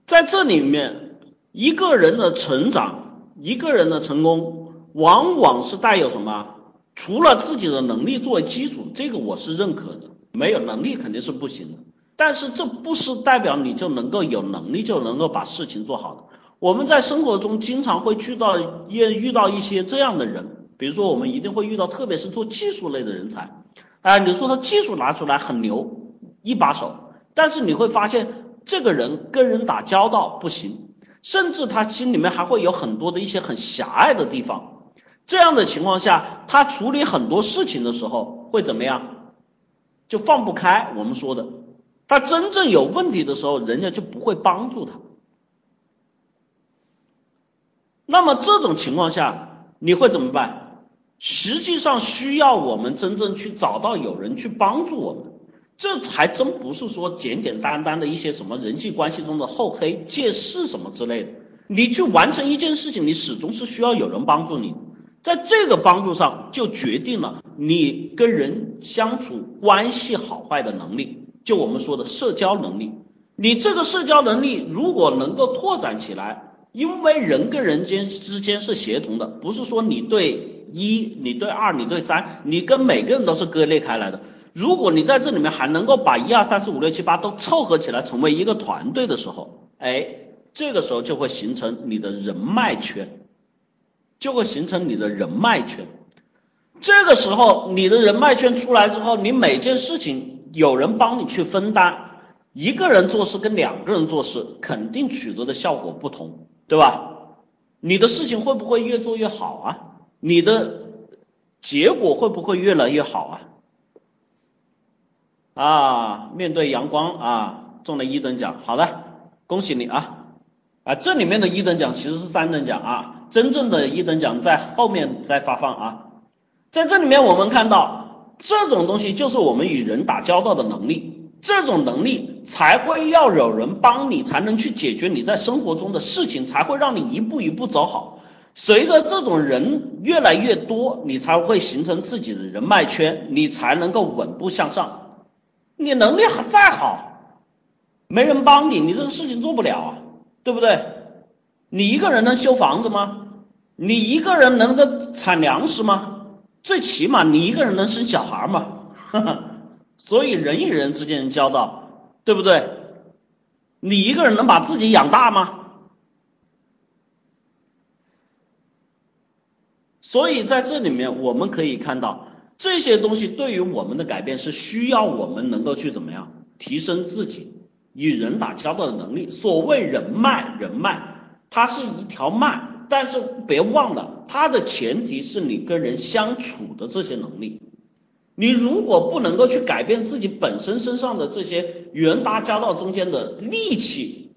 在这里面，一个人的成长，一个人的成功，往往是带有什么？除了自己的能力作为基础，这个我是认可的，没有能力肯定是不行的。但是这不是代表你就能够有能力就能够把事情做好的。我们在生活中经常会遇到一遇到一些这样的人，比如说我们一定会遇到，特别是做技术类的人才，啊，你说他技术拿出来很牛，一把手，但是你会发现这个人跟人打交道不行，甚至他心里面还会有很多的一些很狭隘的地方，这样的情况下，他处理很多事情的时候会怎么样？就放不开。我们说的，他真正有问题的时候，人家就不会帮助他。那么这种情况下，你会怎么办？实际上需要我们真正去找到有人去帮助我们。这还真不是说简简单单的一些什么人际关系中的厚黑、借势什么之类的。你去完成一件事情，你始终是需要有人帮助你，在这个帮助上就决定了你跟人相处关系好坏的能力，就我们说的社交能力。你这个社交能力如果能够拓展起来，因为人跟人间之间是协同的，不是说你对一、你对二、你对三，你跟每个人都是割裂开来的。如果你在这里面还能够把一二三四五六七八都凑合起来成为一个团队的时候，哎，这个时候就会形成你的人脉圈，就会形成你的人脉圈。这个时候你的人脉圈出来之后，你每件事情有人帮你去分担，一个人做事跟两个人做事肯定取得的效果不同，对吧？你的事情会不会越做越好啊？你的结果会不会越来越好啊？啊，面对阳光啊，中了一等奖，好的，恭喜你啊！啊，这里面的一等奖其实是三等奖啊，真正的一等奖在后面再发放啊。在这里面我们看到，这种东西就是我们与人打交道的能力，这种能力才会要有人帮你，才能去解决你在生活中的事情，才会让你一步一步走好。随着这种人越来越多，你才会形成自己的人脉圈，你才能够稳步向上。你能力再好，没人帮你，你这个事情做不了啊，对不对？你一个人能修房子吗？你一个人能够产粮食吗？最起码你一个人能生小孩吗？所以人与人之间的交道，对不对？你一个人能把自己养大吗？所以在这里面我们可以看到。这些东西对于我们的改变是需要我们能够去怎么样提升自己与人打交道的能力。所谓人脉，人脉它是一条脉，但是别忘了它的前提是你跟人相处的这些能力。你如果不能够去改变自己本身身上的这些与人打交道中间的戾气，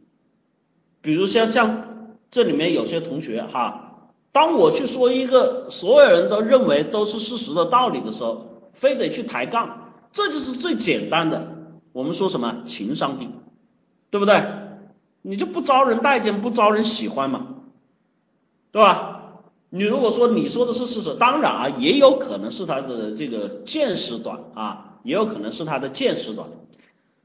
比如像像这里面有些同学哈。当我去说一个所有人都认为都是事实的道理的时候，非得去抬杠，这就是最简单的。我们说什么情商低，对不对？你就不招人待见，不招人喜欢嘛，对吧？你如果说你说的是事实，当然啊，也有可能是他的这个见识短啊，也有可能是他的见识短。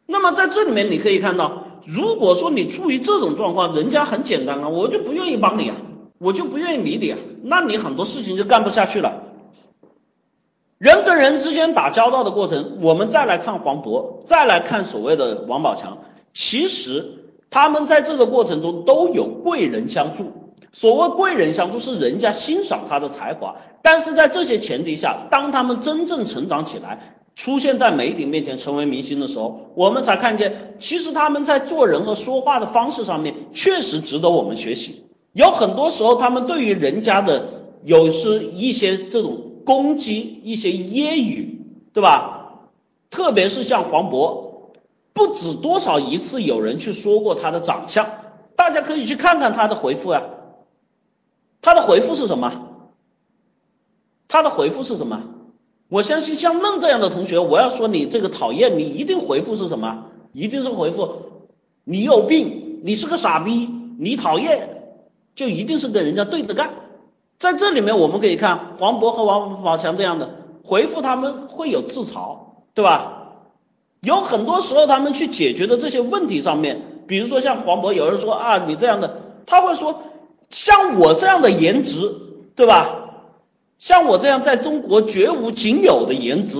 那么在这里面你可以看到，如果说你处于这种状况，人家很简单啊，我就不愿意帮你啊。我就不愿意理你啊，那你很多事情就干不下去了。人跟人之间打交道的过程，我们再来看黄渤，再来看所谓的王宝强，其实他们在这个过程中都有贵人相助。所谓贵人相助，是人家欣赏他的才华，但是在这些前提下，当他们真正成长起来，出现在媒体面前，成为明星的时候，我们才看见，其实他们在做人和说话的方式上面，确实值得我们学习。有很多时候，他们对于人家的有时一些这种攻击、一些揶揄，对吧？特别是像黄渤，不止多少一次有人去说过他的长相，大家可以去看看他的回复啊。他的回复是什么？他的回复是什么？我相信像愣这样的同学，我要说你这个讨厌，你一定回复是什么？一定是回复你有病，你是个傻逼，你讨厌。就一定是跟人家对着干，在这里面我们可以看黄渤和王宝强这样的回复，他们会有自嘲，对吧？有很多时候他们去解决的这些问题上面，比如说像黄渤，有人说啊你这样的，他会说像我这样的颜值，对吧？像我这样在中国绝无仅有的颜值，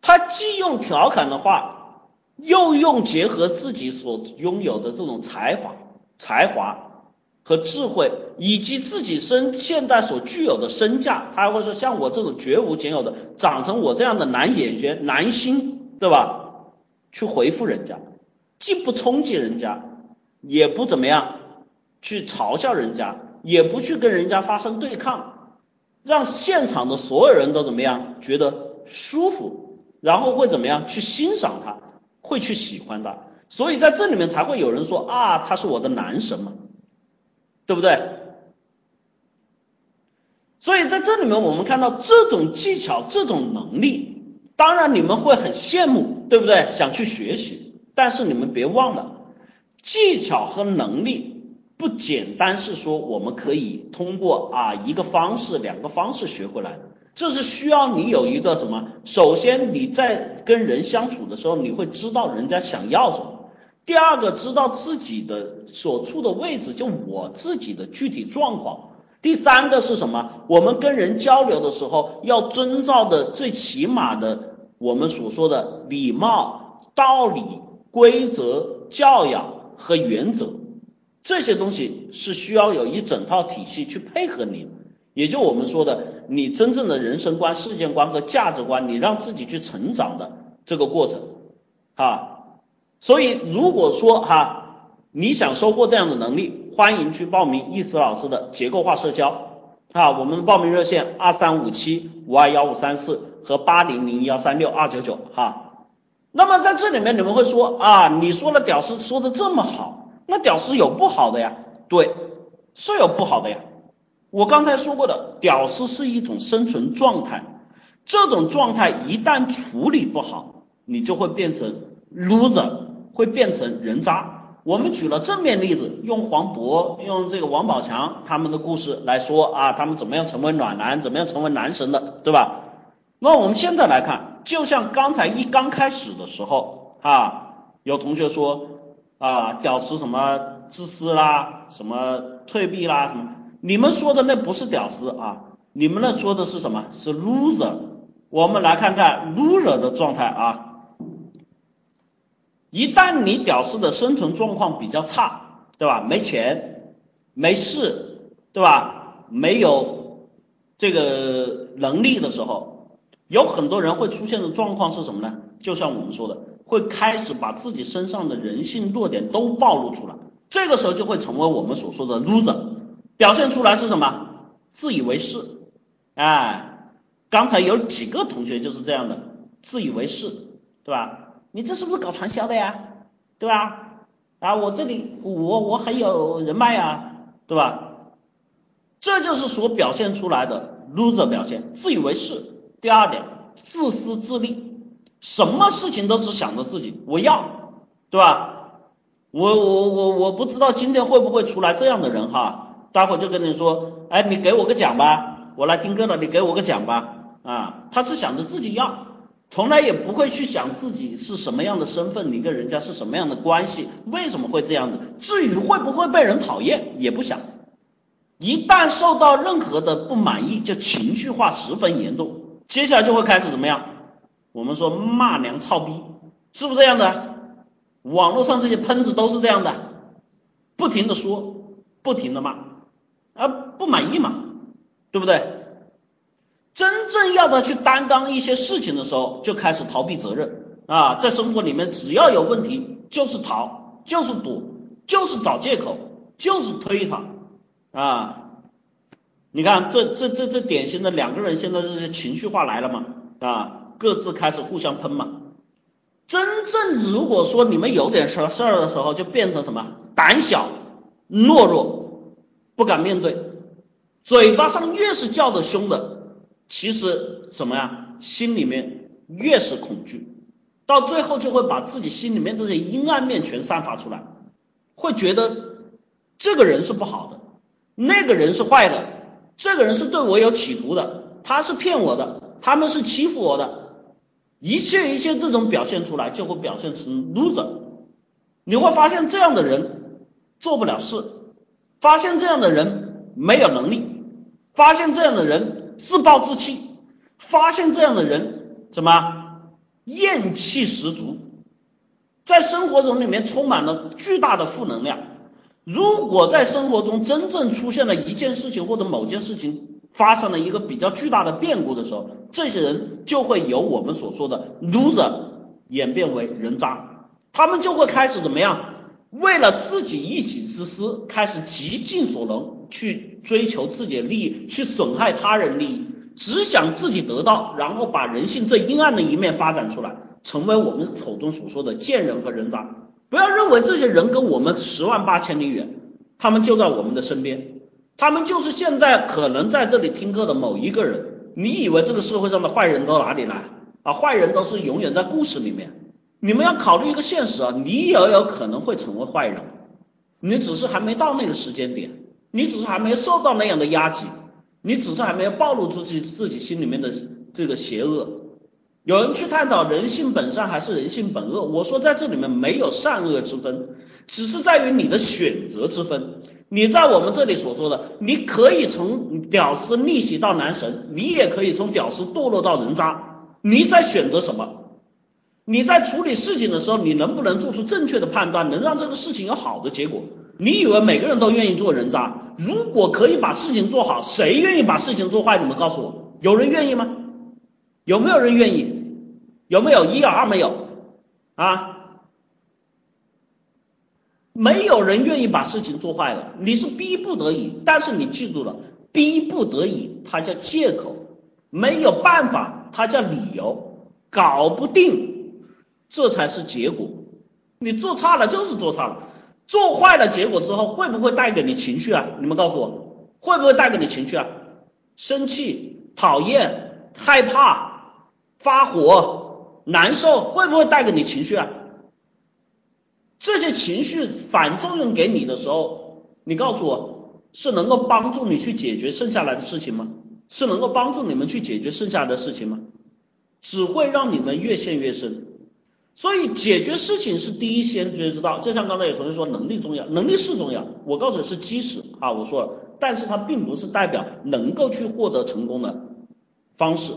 他既用调侃的话，又用结合自己所拥有的这种才华才华。和智慧，以及自己身现在所具有的身价，他还会说像我这种绝无仅有的，长成我这样的男演员、男星，对吧？去回复人家，既不冲击人家，也不怎么样去嘲笑人家，也不去跟人家发生对抗，让现场的所有人都怎么样觉得舒服，然后会怎么样去欣赏他，会去喜欢他，所以在这里面才会有人说啊，他是我的男神嘛，对不对？所以在这里面我们看到这种技巧、这种能力，当然你们会很羡慕，对不对？想去学习，但是你们别忘了，技巧和能力。不简单是说我们可以通过啊一个方式两个方式学回来，这是需要你有一个什么？首先你在跟人相处的时候，你会知道人家想要什么；第二个知道自己的所处的位置，就我自己的具体状况；第三个是什么？我们跟人交流的时候要遵照的最起码的我们所说的礼貌、道理、规则、教养和原则。这些东西是需要有一整套体系去配合你，也就我们说的，你真正的人生观、世界观和价值观，你让自己去成长的这个过程，啊，所以如果说哈，你想收获这样的能力，欢迎去报名易思老师的结构化社交，啊，我们的报名热线二三五七五二幺五三四和八零零幺三六二九九，哈，那么在这里面你们会说啊，你说了屌丝说的这么好。那屌丝有不好的呀，对，是有不好的呀。我刚才说过的，屌丝是一种生存状态，这种状态一旦处理不好，你就会变成 loser，会变成人渣。我们举了正面例子，用黄渤、用这个王宝强他们的故事来说啊，他们怎么样成为暖男，怎么样成为男神的，对吧？那我们现在来看，就像刚才一刚开始的时候啊，有同学说。啊，屌丝什么自私啦，什么退避啦，什么？你们说的那不是屌丝啊，你们那说的是什么？是 loser。我们来看看 loser 的状态啊。一旦你屌丝的生存状况比较差，对吧？没钱，没势，对吧？没有这个能力的时候，有很多人会出现的状况是什么呢？就像我们说的。会开始把自己身上的人性弱点都暴露出来，这个时候就会成为我们所说的 loser，表现出来是什么？自以为是，哎，刚才有几个同学就是这样的，自以为是，对吧？你这是不是搞传销的呀？对吧？啊，我这里我我很有人脉呀，对吧？这就是所表现出来的 loser 表现，自以为是。第二点，自私自利。什么事情都只想着自己，我要，对吧？我我我我不知道今天会不会出来这样的人哈，待会就跟你说，哎，你给我个奖吧，我来听课了，你给我个奖吧，啊，他只想着自己要，从来也不会去想自己是什么样的身份，你跟人家是什么样的关系，为什么会这样子？至于会不会被人讨厌，也不想。一旦受到任何的不满意，就情绪化十分严重，接下来就会开始怎么样？我们说骂娘操逼，是不是这样的？网络上这些喷子都是这样的，不停的说，不停的骂，啊不满意嘛，对不对？真正要他去担当一些事情的时候，就开始逃避责任啊，在生活里面只要有问题就是逃，就是躲，就是找借口，就是推搪啊。你看这这这这典型的两个人现在这些情绪化来了嘛啊。各自开始互相喷嘛，真正如果说你们有点事事儿的时候，就变成什么？胆小、懦弱、不敢面对，嘴巴上越是叫的凶的，其实什么呀，心里面越是恐惧，到最后就会把自己心里面这些阴暗面全散发出来，会觉得这个人是不好的，那个人是坏的，这个人是对我有企图的，他是骗我的，他们是欺负我的。一切一切这种表现出来，就会表现成 loser。你会发现这样的人做不了事，发现这样的人没有能力，发现这样的人自暴自弃，发现这样的人怎么厌气十足，在生活中里面充满了巨大的负能量。如果在生活中真正出现了一件事情或者某件事情，发生了一个比较巨大的变故的时候，这些人就会由我们所说的 loser 演变为人渣，他们就会开始怎么样？为了自己一己之私，开始极尽所能去追求自己的利益，去损害他人利益，只想自己得到，然后把人性最阴暗的一面发展出来，成为我们口中所说的贱人和人渣。不要认为这些人跟我们十万八千里远，他们就在我们的身边，他们就是现在可能在这里听课的某一个人。你以为这个社会上的坏人都哪里来啊？坏人都是永远在故事里面。你们要考虑一个现实啊，你也有可能会成为坏人，你只是还没到那个时间点，你只是还没受到那样的压挤。你只是还没有暴露出自己自己心里面的这个邪恶。有人去探讨人性本善还是人性本恶，我说在这里面没有善恶之分，只是在于你的选择之分。你在我们这里所说的，你可以从屌丝逆袭到男神，你也可以从屌丝堕落到人渣，你在选择什么？你在处理事情的时候，你能不能做出正确的判断，能让这个事情有好的结果？你以为每个人都愿意做人渣？如果可以把事情做好，谁愿意把事情做坏？你们告诉我，有人愿意吗？有没有人愿意？有没有一有二没有？啊？没有人愿意把事情做坏的，你是逼不得已。但是你记住了，逼不得已，它叫借口；没有办法，它叫理由；搞不定，这才是结果。你做差了就是做差了。做坏了，结果之后会不会带给你情绪啊？你们告诉我，会不会带给你情绪啊？生气、讨厌、害怕、发火、难受，会不会带给你情绪啊？这些情绪反作用给你的时候，你告诉我，是能够帮助你去解决剩下来的事情吗？是能够帮助你们去解决剩下的事情吗？只会让你们越陷越深。所以解决事情是第一先决之道，就像刚才有同学说能力重要，能力是重要，我告诉你是基石啊，我说了，但是它并不是代表能够去获得成功的方式。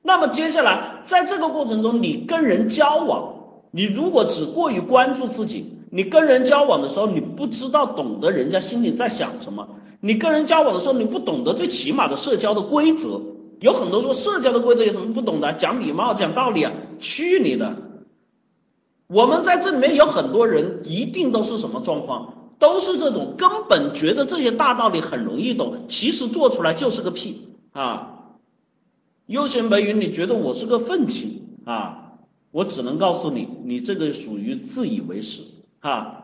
那么接下来在这个过程中，你跟人交往，你如果只过于关注自己，你跟人交往的时候，你不知道懂得人家心里在想什么，你跟人交往的时候，你不懂得最起码的社交的规则，有很多说社交的规则有什么不懂的，讲礼貌讲道理啊，去你的！我们在这里面有很多人，一定都是什么状况？都是这种根本觉得这些大道理很容易懂，其实做出来就是个屁啊！悠闲白云，你觉得我是个愤青啊？我只能告诉你，你这个属于自以为是啊！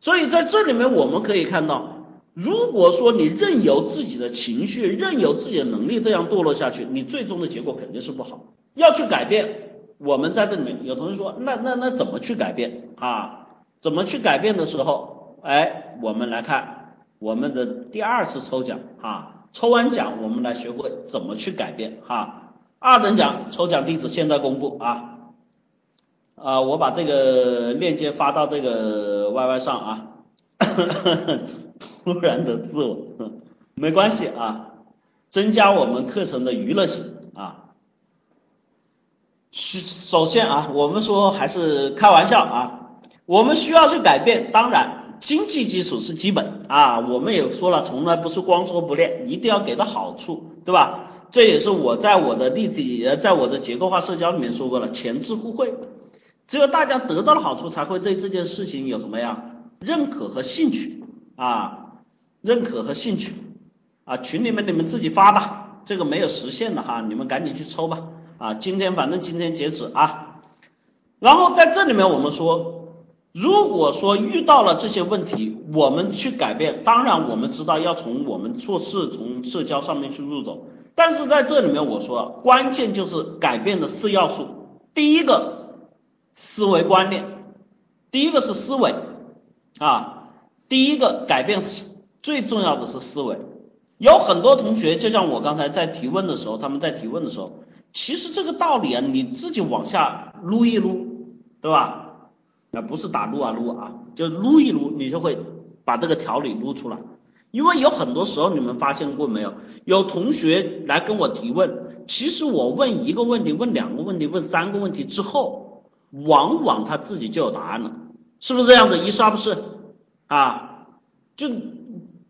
所以在这里面我们可以看到，如果说你任由自己的情绪、任由自己的能力这样堕落下去，你最终的结果肯定是不好。要去改变。我们在这里面有同学说，那那那怎么去改变啊？怎么去改变的时候，哎，我们来看我们的第二次抽奖啊，抽完奖我们来学会怎么去改变哈。二等奖抽奖地址现在公布啊，啊，我把这个链接发到这个 YY 上啊，突然的自我，没关系啊，增加我们课程的娱乐性啊。需首先啊，我们说还是开玩笑啊，我们需要去改变。当然，经济基础是基本啊，我们也说了，从来不是光说不练，一定要给到好处，对吧？这也是我在我的例子，呃，在我的结构化社交里面说过了，前置互惠，只有大家得到了好处，才会对这件事情有什么呀？认可和兴趣啊，认可和兴趣啊，群里面你们自己发吧，这个没有实现的哈，你们赶紧去抽吧。啊，今天反正今天截止啊，然后在这里面我们说，如果说遇到了这些问题，我们去改变，当然我们知道要从我们做事从社交上面去入手，但是在这里面我说，关键就是改变的四要素，第一个思维观念，第一个是思维啊，第一个改变最重要的是思维，有很多同学就像我刚才在提问的时候，他们在提问的时候。其实这个道理啊，你自己往下撸一撸，对吧？啊，不是打撸啊撸啊，就撸一撸，你就会把这个条理撸出来。因为有很多时候，你们发现过没有？有同学来跟我提问，其实我问一个问题、问两个问题、问三个问题之后，往往他自己就有答案了，是不是这样子？一是二不是？啊，就。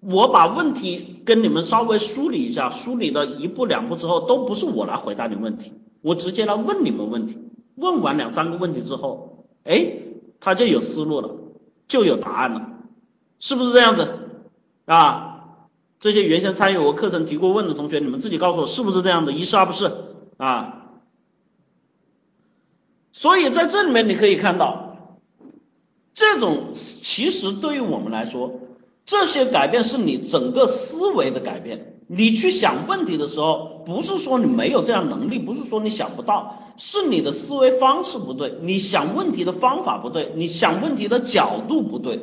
我把问题跟你们稍微梳理一下，梳理的一步两步之后，都不是我来回答你问题，我直接来问你们问题。问完两三个问题之后，哎，他就有思路了，就有答案了，是不是这样子啊？这些原先参与我课程提过问的同学，你们自己告诉我是不是这样子？一是二不是啊？所以在这里面你可以看到，这种其实对于我们来说，这些改变是你整个思维的改变。你去想问题的时候，不是说你没有这样能力，不是说你想不到，是你的思维方式不对，你想问题的方法不对，你想问题的角度不对。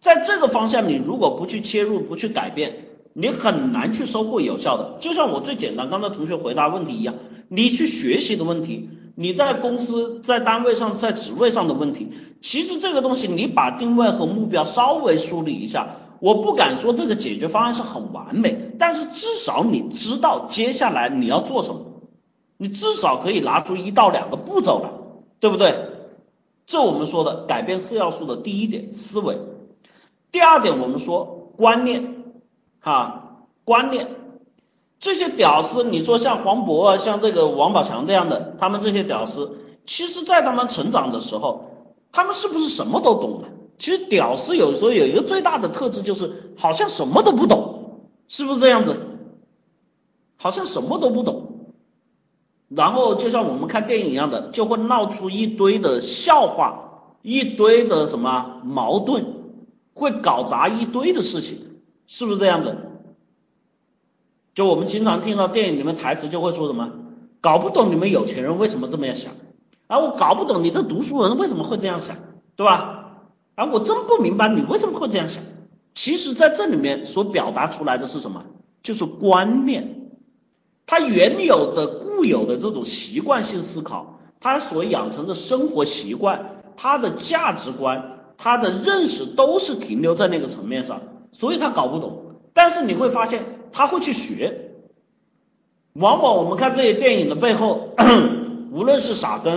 在这个方向，你如果不去切入，不去改变，你很难去收获有效的。就像我最简单，刚才同学回答问题一样，你去学习的问题，你在公司、在单位上、在职位上的问题，其实这个东西，你把定位和目标稍微梳理一下。我不敢说这个解决方案是很完美，但是至少你知道接下来你要做什么，你至少可以拿出一到两个步骤来，对不对？这我们说的改变四要素的第一点思维，第二点我们说观念，哈，观念，这些屌丝，你说像黄渤啊，像这个王宝强这样的，他们这些屌丝，其实在他们成长的时候，他们是不是什么都懂啊？其实屌丝有时候有一个最大的特质，就是好像什么都不懂，是不是这样子？好像什么都不懂，然后就像我们看电影一样的，就会闹出一堆的笑话，一堆的什么矛盾，会搞砸一堆的事情，是不是这样的？就我们经常听到电影里面台词就会说什么，搞不懂你们有钱人为什么这么样想，啊，我搞不懂你这读书人为什么会这样想，对吧？啊，我真不明白你为什么会这样想。其实，在这里面所表达出来的是什么？就是观念，他原有的固有的这种习惯性思考，他所养成的生活习惯，他的价值观，他的认识都是停留在那个层面上，所以他搞不懂。但是你会发现，他会去学。往往我们看这些电影的背后，无论是傻根，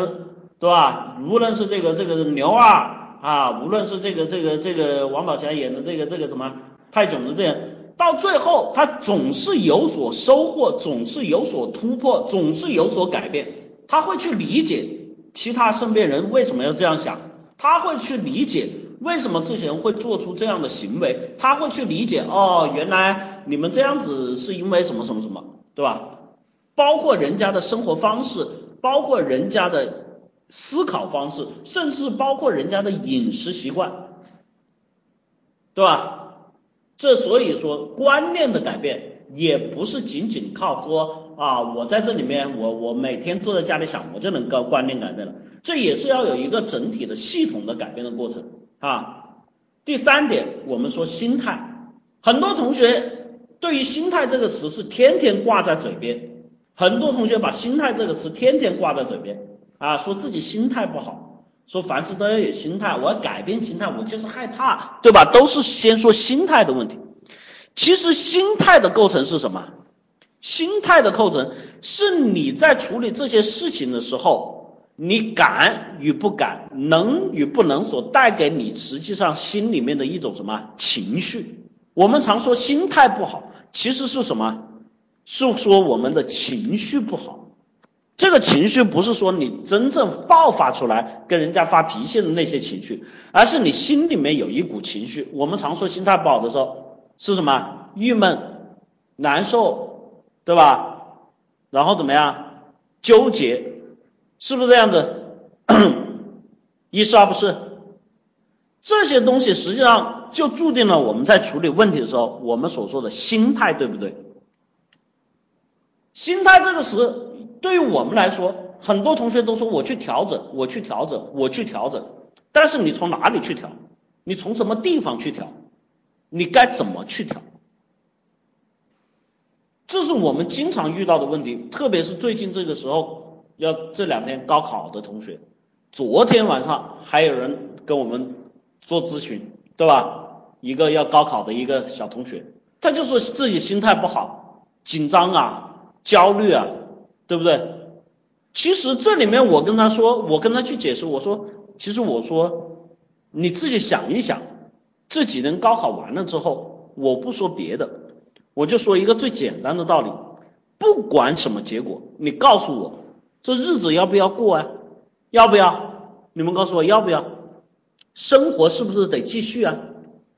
对吧？无论是这个这个牛二。啊，无论是这个这个这个王宝强演的这个这个什么泰囧的这样，到最后他总是有所收获，总是有所突破，总是有所改变。他会去理解其他身边人为什么要这样想，他会去理解为什么这些人会做出这样的行为，他会去理解哦，原来你们这样子是因为什么什么什么，对吧？包括人家的生活方式，包括人家的。思考方式，甚至包括人家的饮食习惯，对吧？这所以说观念的改变，也不是仅仅靠说啊，我在这里面，我我每天坐在家里想，我就能够观念改变了。这也是要有一个整体的系统的改变的过程啊。第三点，我们说心态，很多同学对于心态这个词是天天挂在嘴边，很多同学把心态这个词天天挂在嘴边。啊，说自己心态不好，说凡事都要有心态，我要改变心态，我就是害怕，对吧？都是先说心态的问题。其实心态的构成是什么？心态的构成是你在处理这些事情的时候，你敢与不敢，能与不能所带给你实际上心里面的一种什么情绪？我们常说心态不好，其实是什么？是说我们的情绪不好。这个情绪不是说你真正爆发出来跟人家发脾气的那些情绪，而是你心里面有一股情绪。我们常说心态不好的时候是什么？郁闷、难受，对吧？然后怎么样？纠结，是不是这样子？一是二不是？这些东西实际上就注定了我们在处理问题的时候，我们所说的心态，对不对？心态这个词。对于我们来说，很多同学都说我去调整，我去调整，我去调整。但是你从哪里去调？你从什么地方去调？你该怎么去调？这是我们经常遇到的问题，特别是最近这个时候，要这两天高考的同学，昨天晚上还有人跟我们做咨询，对吧？一个要高考的一个小同学，他就说自己心态不好，紧张啊，焦虑啊。对不对？其实这里面我跟他说，我跟他去解释，我说，其实我说，你自己想一想，这几年高考完了之后，我不说别的，我就说一个最简单的道理，不管什么结果，你告诉我，这日子要不要过啊？要不要？你们告诉我要不要？生活是不是得继续啊？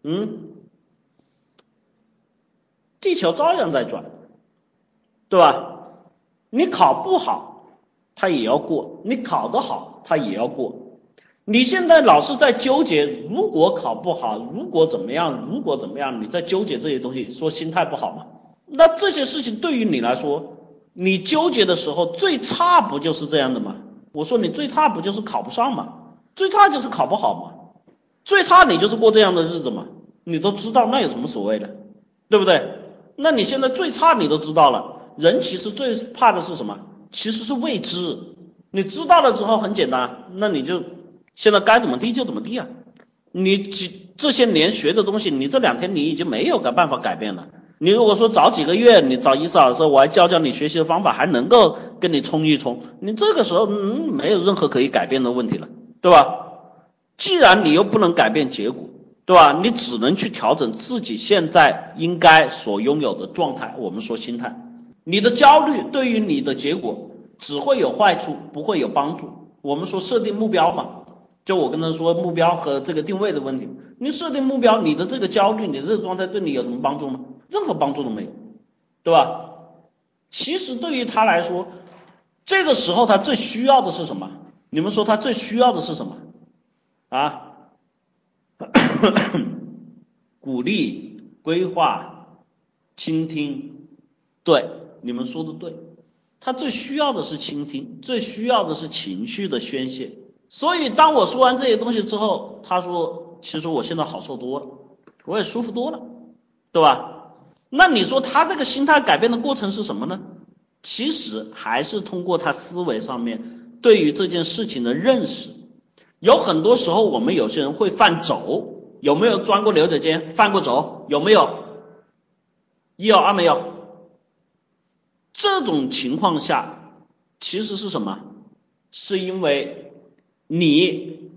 嗯？地球照样在转，对吧？你考不好，他也要过；你考得好，他也要过。你现在老是在纠结，如果考不好，如果怎么样，如果怎么样，你在纠结这些东西，说心态不好吗？那这些事情对于你来说，你纠结的时候最差不就是这样的吗？我说你最差不就是考不上吗？最差就是考不好吗，最差你就是过这样的日子嘛，你都知道那有什么所谓的，对不对？那你现在最差你都知道了，人其实最怕的是什么？其实是未知。你知道了之后很简单，那你就现在该怎么地就怎么地啊。你几这些年学的东西，你这两天你已经没有个办法改变了。你如果说早几个月你找伊斯老师，我还教教你学习的方法，还能够跟你冲一冲。你这个时候嗯没有任何可以改变的问题了。对吧？既然你又不能改变结果，对吧？你只能去调整自己现在应该所拥有的状态。我们说心态，你的焦虑对于你的结果只会有坏处，不会有帮助。我们说设定目标嘛，就我跟他说目标和这个定位的问题。你设定目标，你的这个焦虑，你的这个状态对你有什么帮助吗？任何帮助都没有，对吧？其实对于他来说，这个时候他最需要的是什么？你们说他最需要的是什么？啊？鼓励、规划、倾听。对，你们说的对。他最需要的是倾听，最需要的是情绪的宣泄。所以当我说完这些东西之后，他说：“其实我现在好受多了，我也舒服多了，对吧？”那你说他这个心态改变的过程是什么呢？其实还是通过他思维上面。对于这件事情的认识，有很多时候我们有些人会犯轴，有没有钻过牛角尖？犯过轴？有没有？一有二没有？这种情况下，其实是什么？是因为你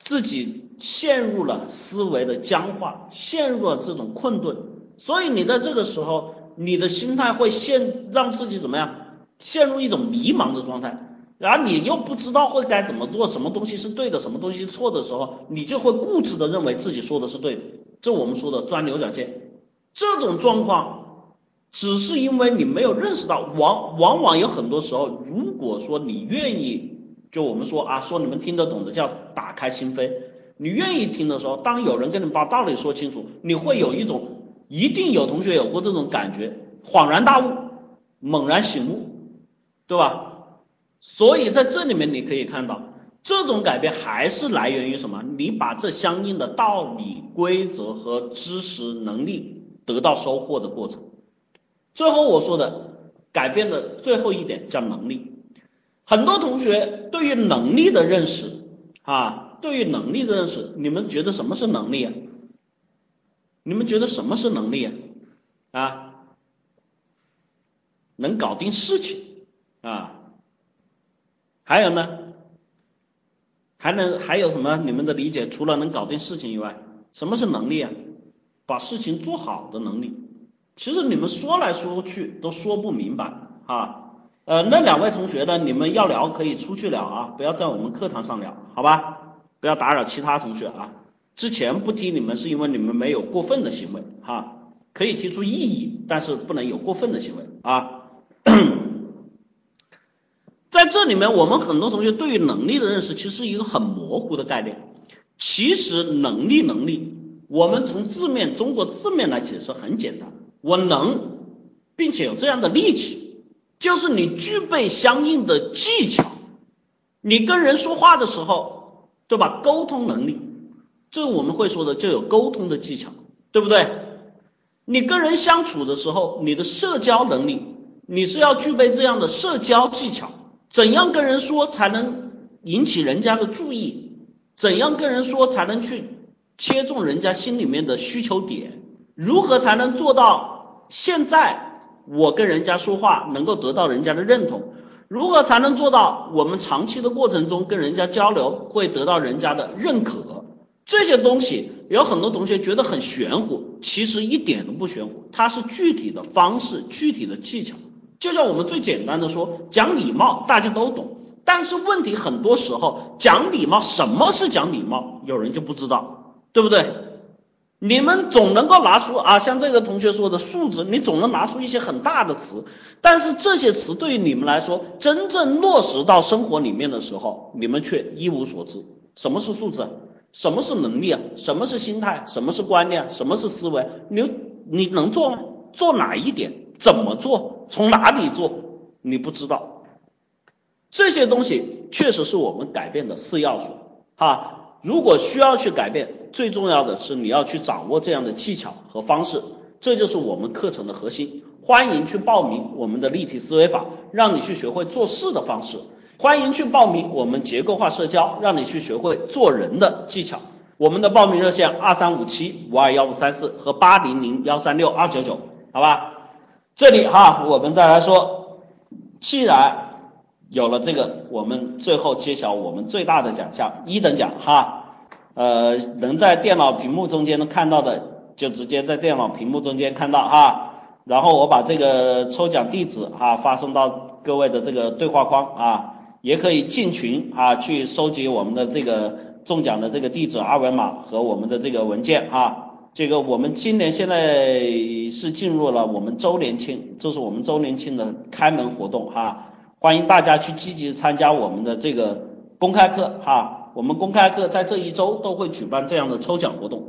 自己陷入了思维的僵化，陷入了这种困顿，所以你在这个时候，你的心态会陷，让自己怎么样？陷入一种迷茫的状态。然后你又不知道会该怎么做，什么东西是对的，什么东西错的时候，你就会固执的认为自己说的是对的，这我们说的钻牛角尖。这种状况只是因为你没有认识到，往往往有很多时候，如果说你愿意，就我们说啊，说你们听得懂的叫打开心扉，你愿意听的时候，当有人跟你把道理说清楚，你会有一种，一定有同学有过这种感觉，恍然大悟，猛然醒悟，对吧？所以在这里面你可以看到，这种改变还是来源于什么？你把这相应的道理、规则和知识、能力得到收获的过程。最后我说的改变的最后一点叫能力。很多同学对于能力的认识啊，对于能力的认识，你们觉得什么是能力啊？你们觉得什么是能力啊？啊，能搞定事情啊？还有呢？还能还有什么？你们的理解除了能搞定事情以外，什么是能力啊？把事情做好的能力。其实你们说来说去都说不明白啊。呃，那两位同学呢？你们要聊可以出去聊啊，不要在我们课堂上聊，好吧？不要打扰其他同学啊。之前不提你们是因为你们没有过分的行为哈，可以提出异议，但是不能有过分的行为啊。在这里面，我们很多同学对于能力的认识其实是一个很模糊的概念。其实能力，能力，我们从字面中国字面来解释很简单，我能，并且有这样的力气，就是你具备相应的技巧。你跟人说话的时候，对吧？沟通能力，这我们会说的就有沟通的技巧，对不对？你跟人相处的时候，你的社交能力，你是要具备这样的社交技巧。怎样跟人说才能引起人家的注意？怎样跟人说才能去切中人家心里面的需求点？如何才能做到现在我跟人家说话能够得到人家的认同？如何才能做到我们长期的过程中跟人家交流会得到人家的认可？这些东西有很多同学觉得很玄乎，其实一点都不玄乎，它是具体的方式、具体的技巧。就像我们最简单的说，讲礼貌大家都懂，但是问题很多时候讲礼貌，什么是讲礼貌，有人就不知道，对不对？你们总能够拿出啊，像这个同学说的数字，你总能拿出一些很大的词，但是这些词对于你们来说，真正落实到生活里面的时候，你们却一无所知。什么是数字？什么是能力啊？什么是心态？什么是观念？什么是思维？你你能做吗？做哪一点？怎么做？从哪里做？你不知道。这些东西确实是我们改变的四要素啊。如果需要去改变，最重要的是你要去掌握这样的技巧和方式，这就是我们课程的核心。欢迎去报名我们的立体思维法，让你去学会做事的方式；欢迎去报名我们结构化社交，让你去学会做人的技巧。我们的报名热线二三五七五二幺五三四和八零零幺三六二九九，好吧？这里哈，我们再来说，既然有了这个，我们最后揭晓我们最大的奖项一等奖哈，呃，能在电脑屏幕中间能看到的，就直接在电脑屏幕中间看到哈，然后我把这个抽奖地址哈发送到各位的这个对话框啊，也可以进群啊去收集我们的这个中奖的这个地址二维码和我们的这个文件啊。这个我们今年现在是进入了我们周年庆，这是我们周年庆的开门活动哈。欢迎大家去积极参加我们的这个公开课哈，我们公开课在这一周都会举办这样的抽奖活动，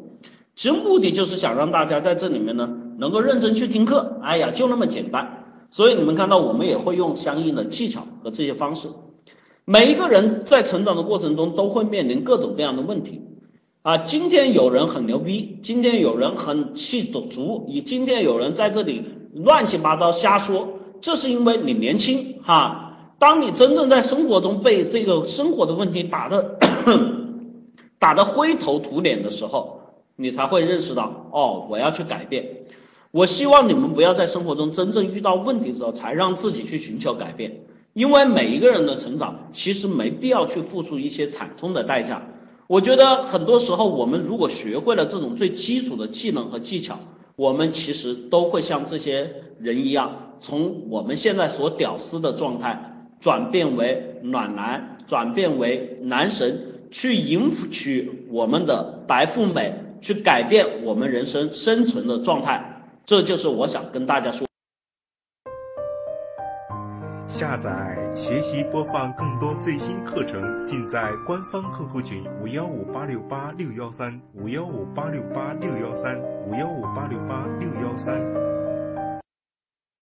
其实目的就是想让大家在这里面呢能够认真去听课，哎呀就那么简单，所以你们看到我们也会用相应的技巧和这些方式，每一个人在成长的过程中都会面临各种各样的问题啊，今天有人很牛逼，今天有人很气足，你今天有人在这里乱七八糟瞎说，这是因为你年轻哈。当你真正在生活中被这个生活的问题打的 打得灰头土脸的时候，你才会认识到，哦，我要去改变。我希望你们不要在生活中真正遇到问题的时候才让自己去寻求改变，因为每一个人的成长其实没必要去付出一些惨痛的代价。我觉得很多时候我们如果学会了这种最基础的技能和技巧，我们其实都会像这些人一样，从我们现在所屌丝的状态。转变为暖男，转变为男神，去迎娶我们的白富美，去改变我们人生生存的状态，这就是我想跟大家说。下载、学习、播放更多最新课程，尽在官方 QQ 群五幺五八六八六幺三五幺五八六八六幺三五幺五八六八六幺三。